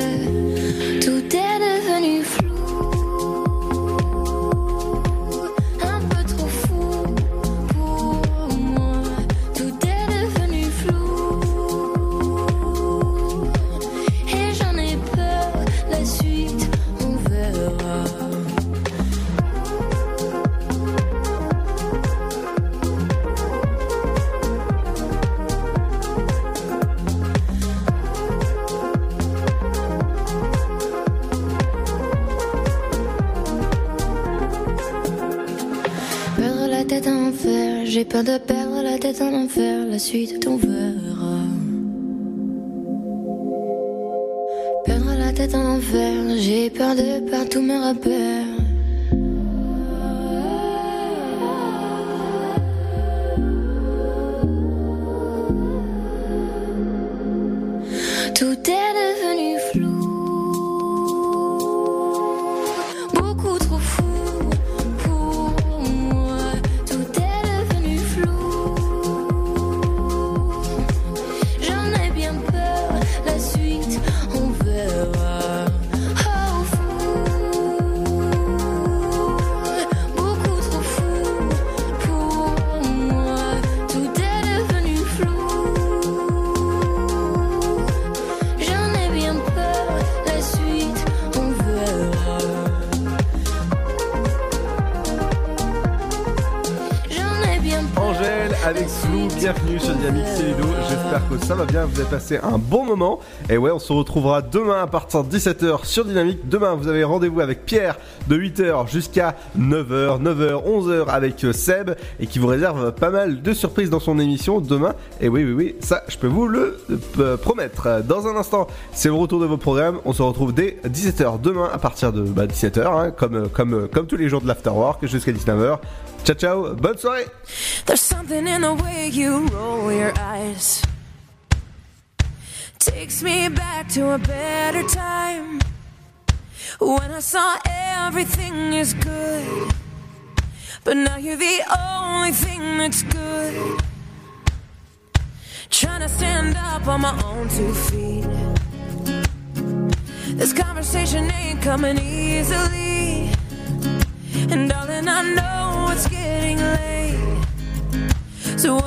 De perdre la tête en enfer, la suite on verra. Avez passé un bon moment. Et ouais, on se retrouvera demain à partir de 17h sur Dynamique. Demain, vous avez rendez-vous avec Pierre de 8h jusqu'à 9h, 9h, 11h avec euh, Seb et qui vous réserve pas mal de surprises dans son émission demain. Et oui, oui, oui, ça, je peux vous le euh, promettre. Dans un instant, c'est le retour de vos programmes. On se retrouve dès 17h demain à partir de bah, 17h, hein, comme, euh, comme, comme tous les jours de l'Afterwork jusqu'à 19h. Ciao, ciao, bonne soirée! There's something in the way you roll your eyes. Takes me back to a better time. When I saw everything is good. But now you're the only thing that's good. Trying to stand up on my own two feet. This conversation ain't coming easily. And darling, I know it's getting late. So what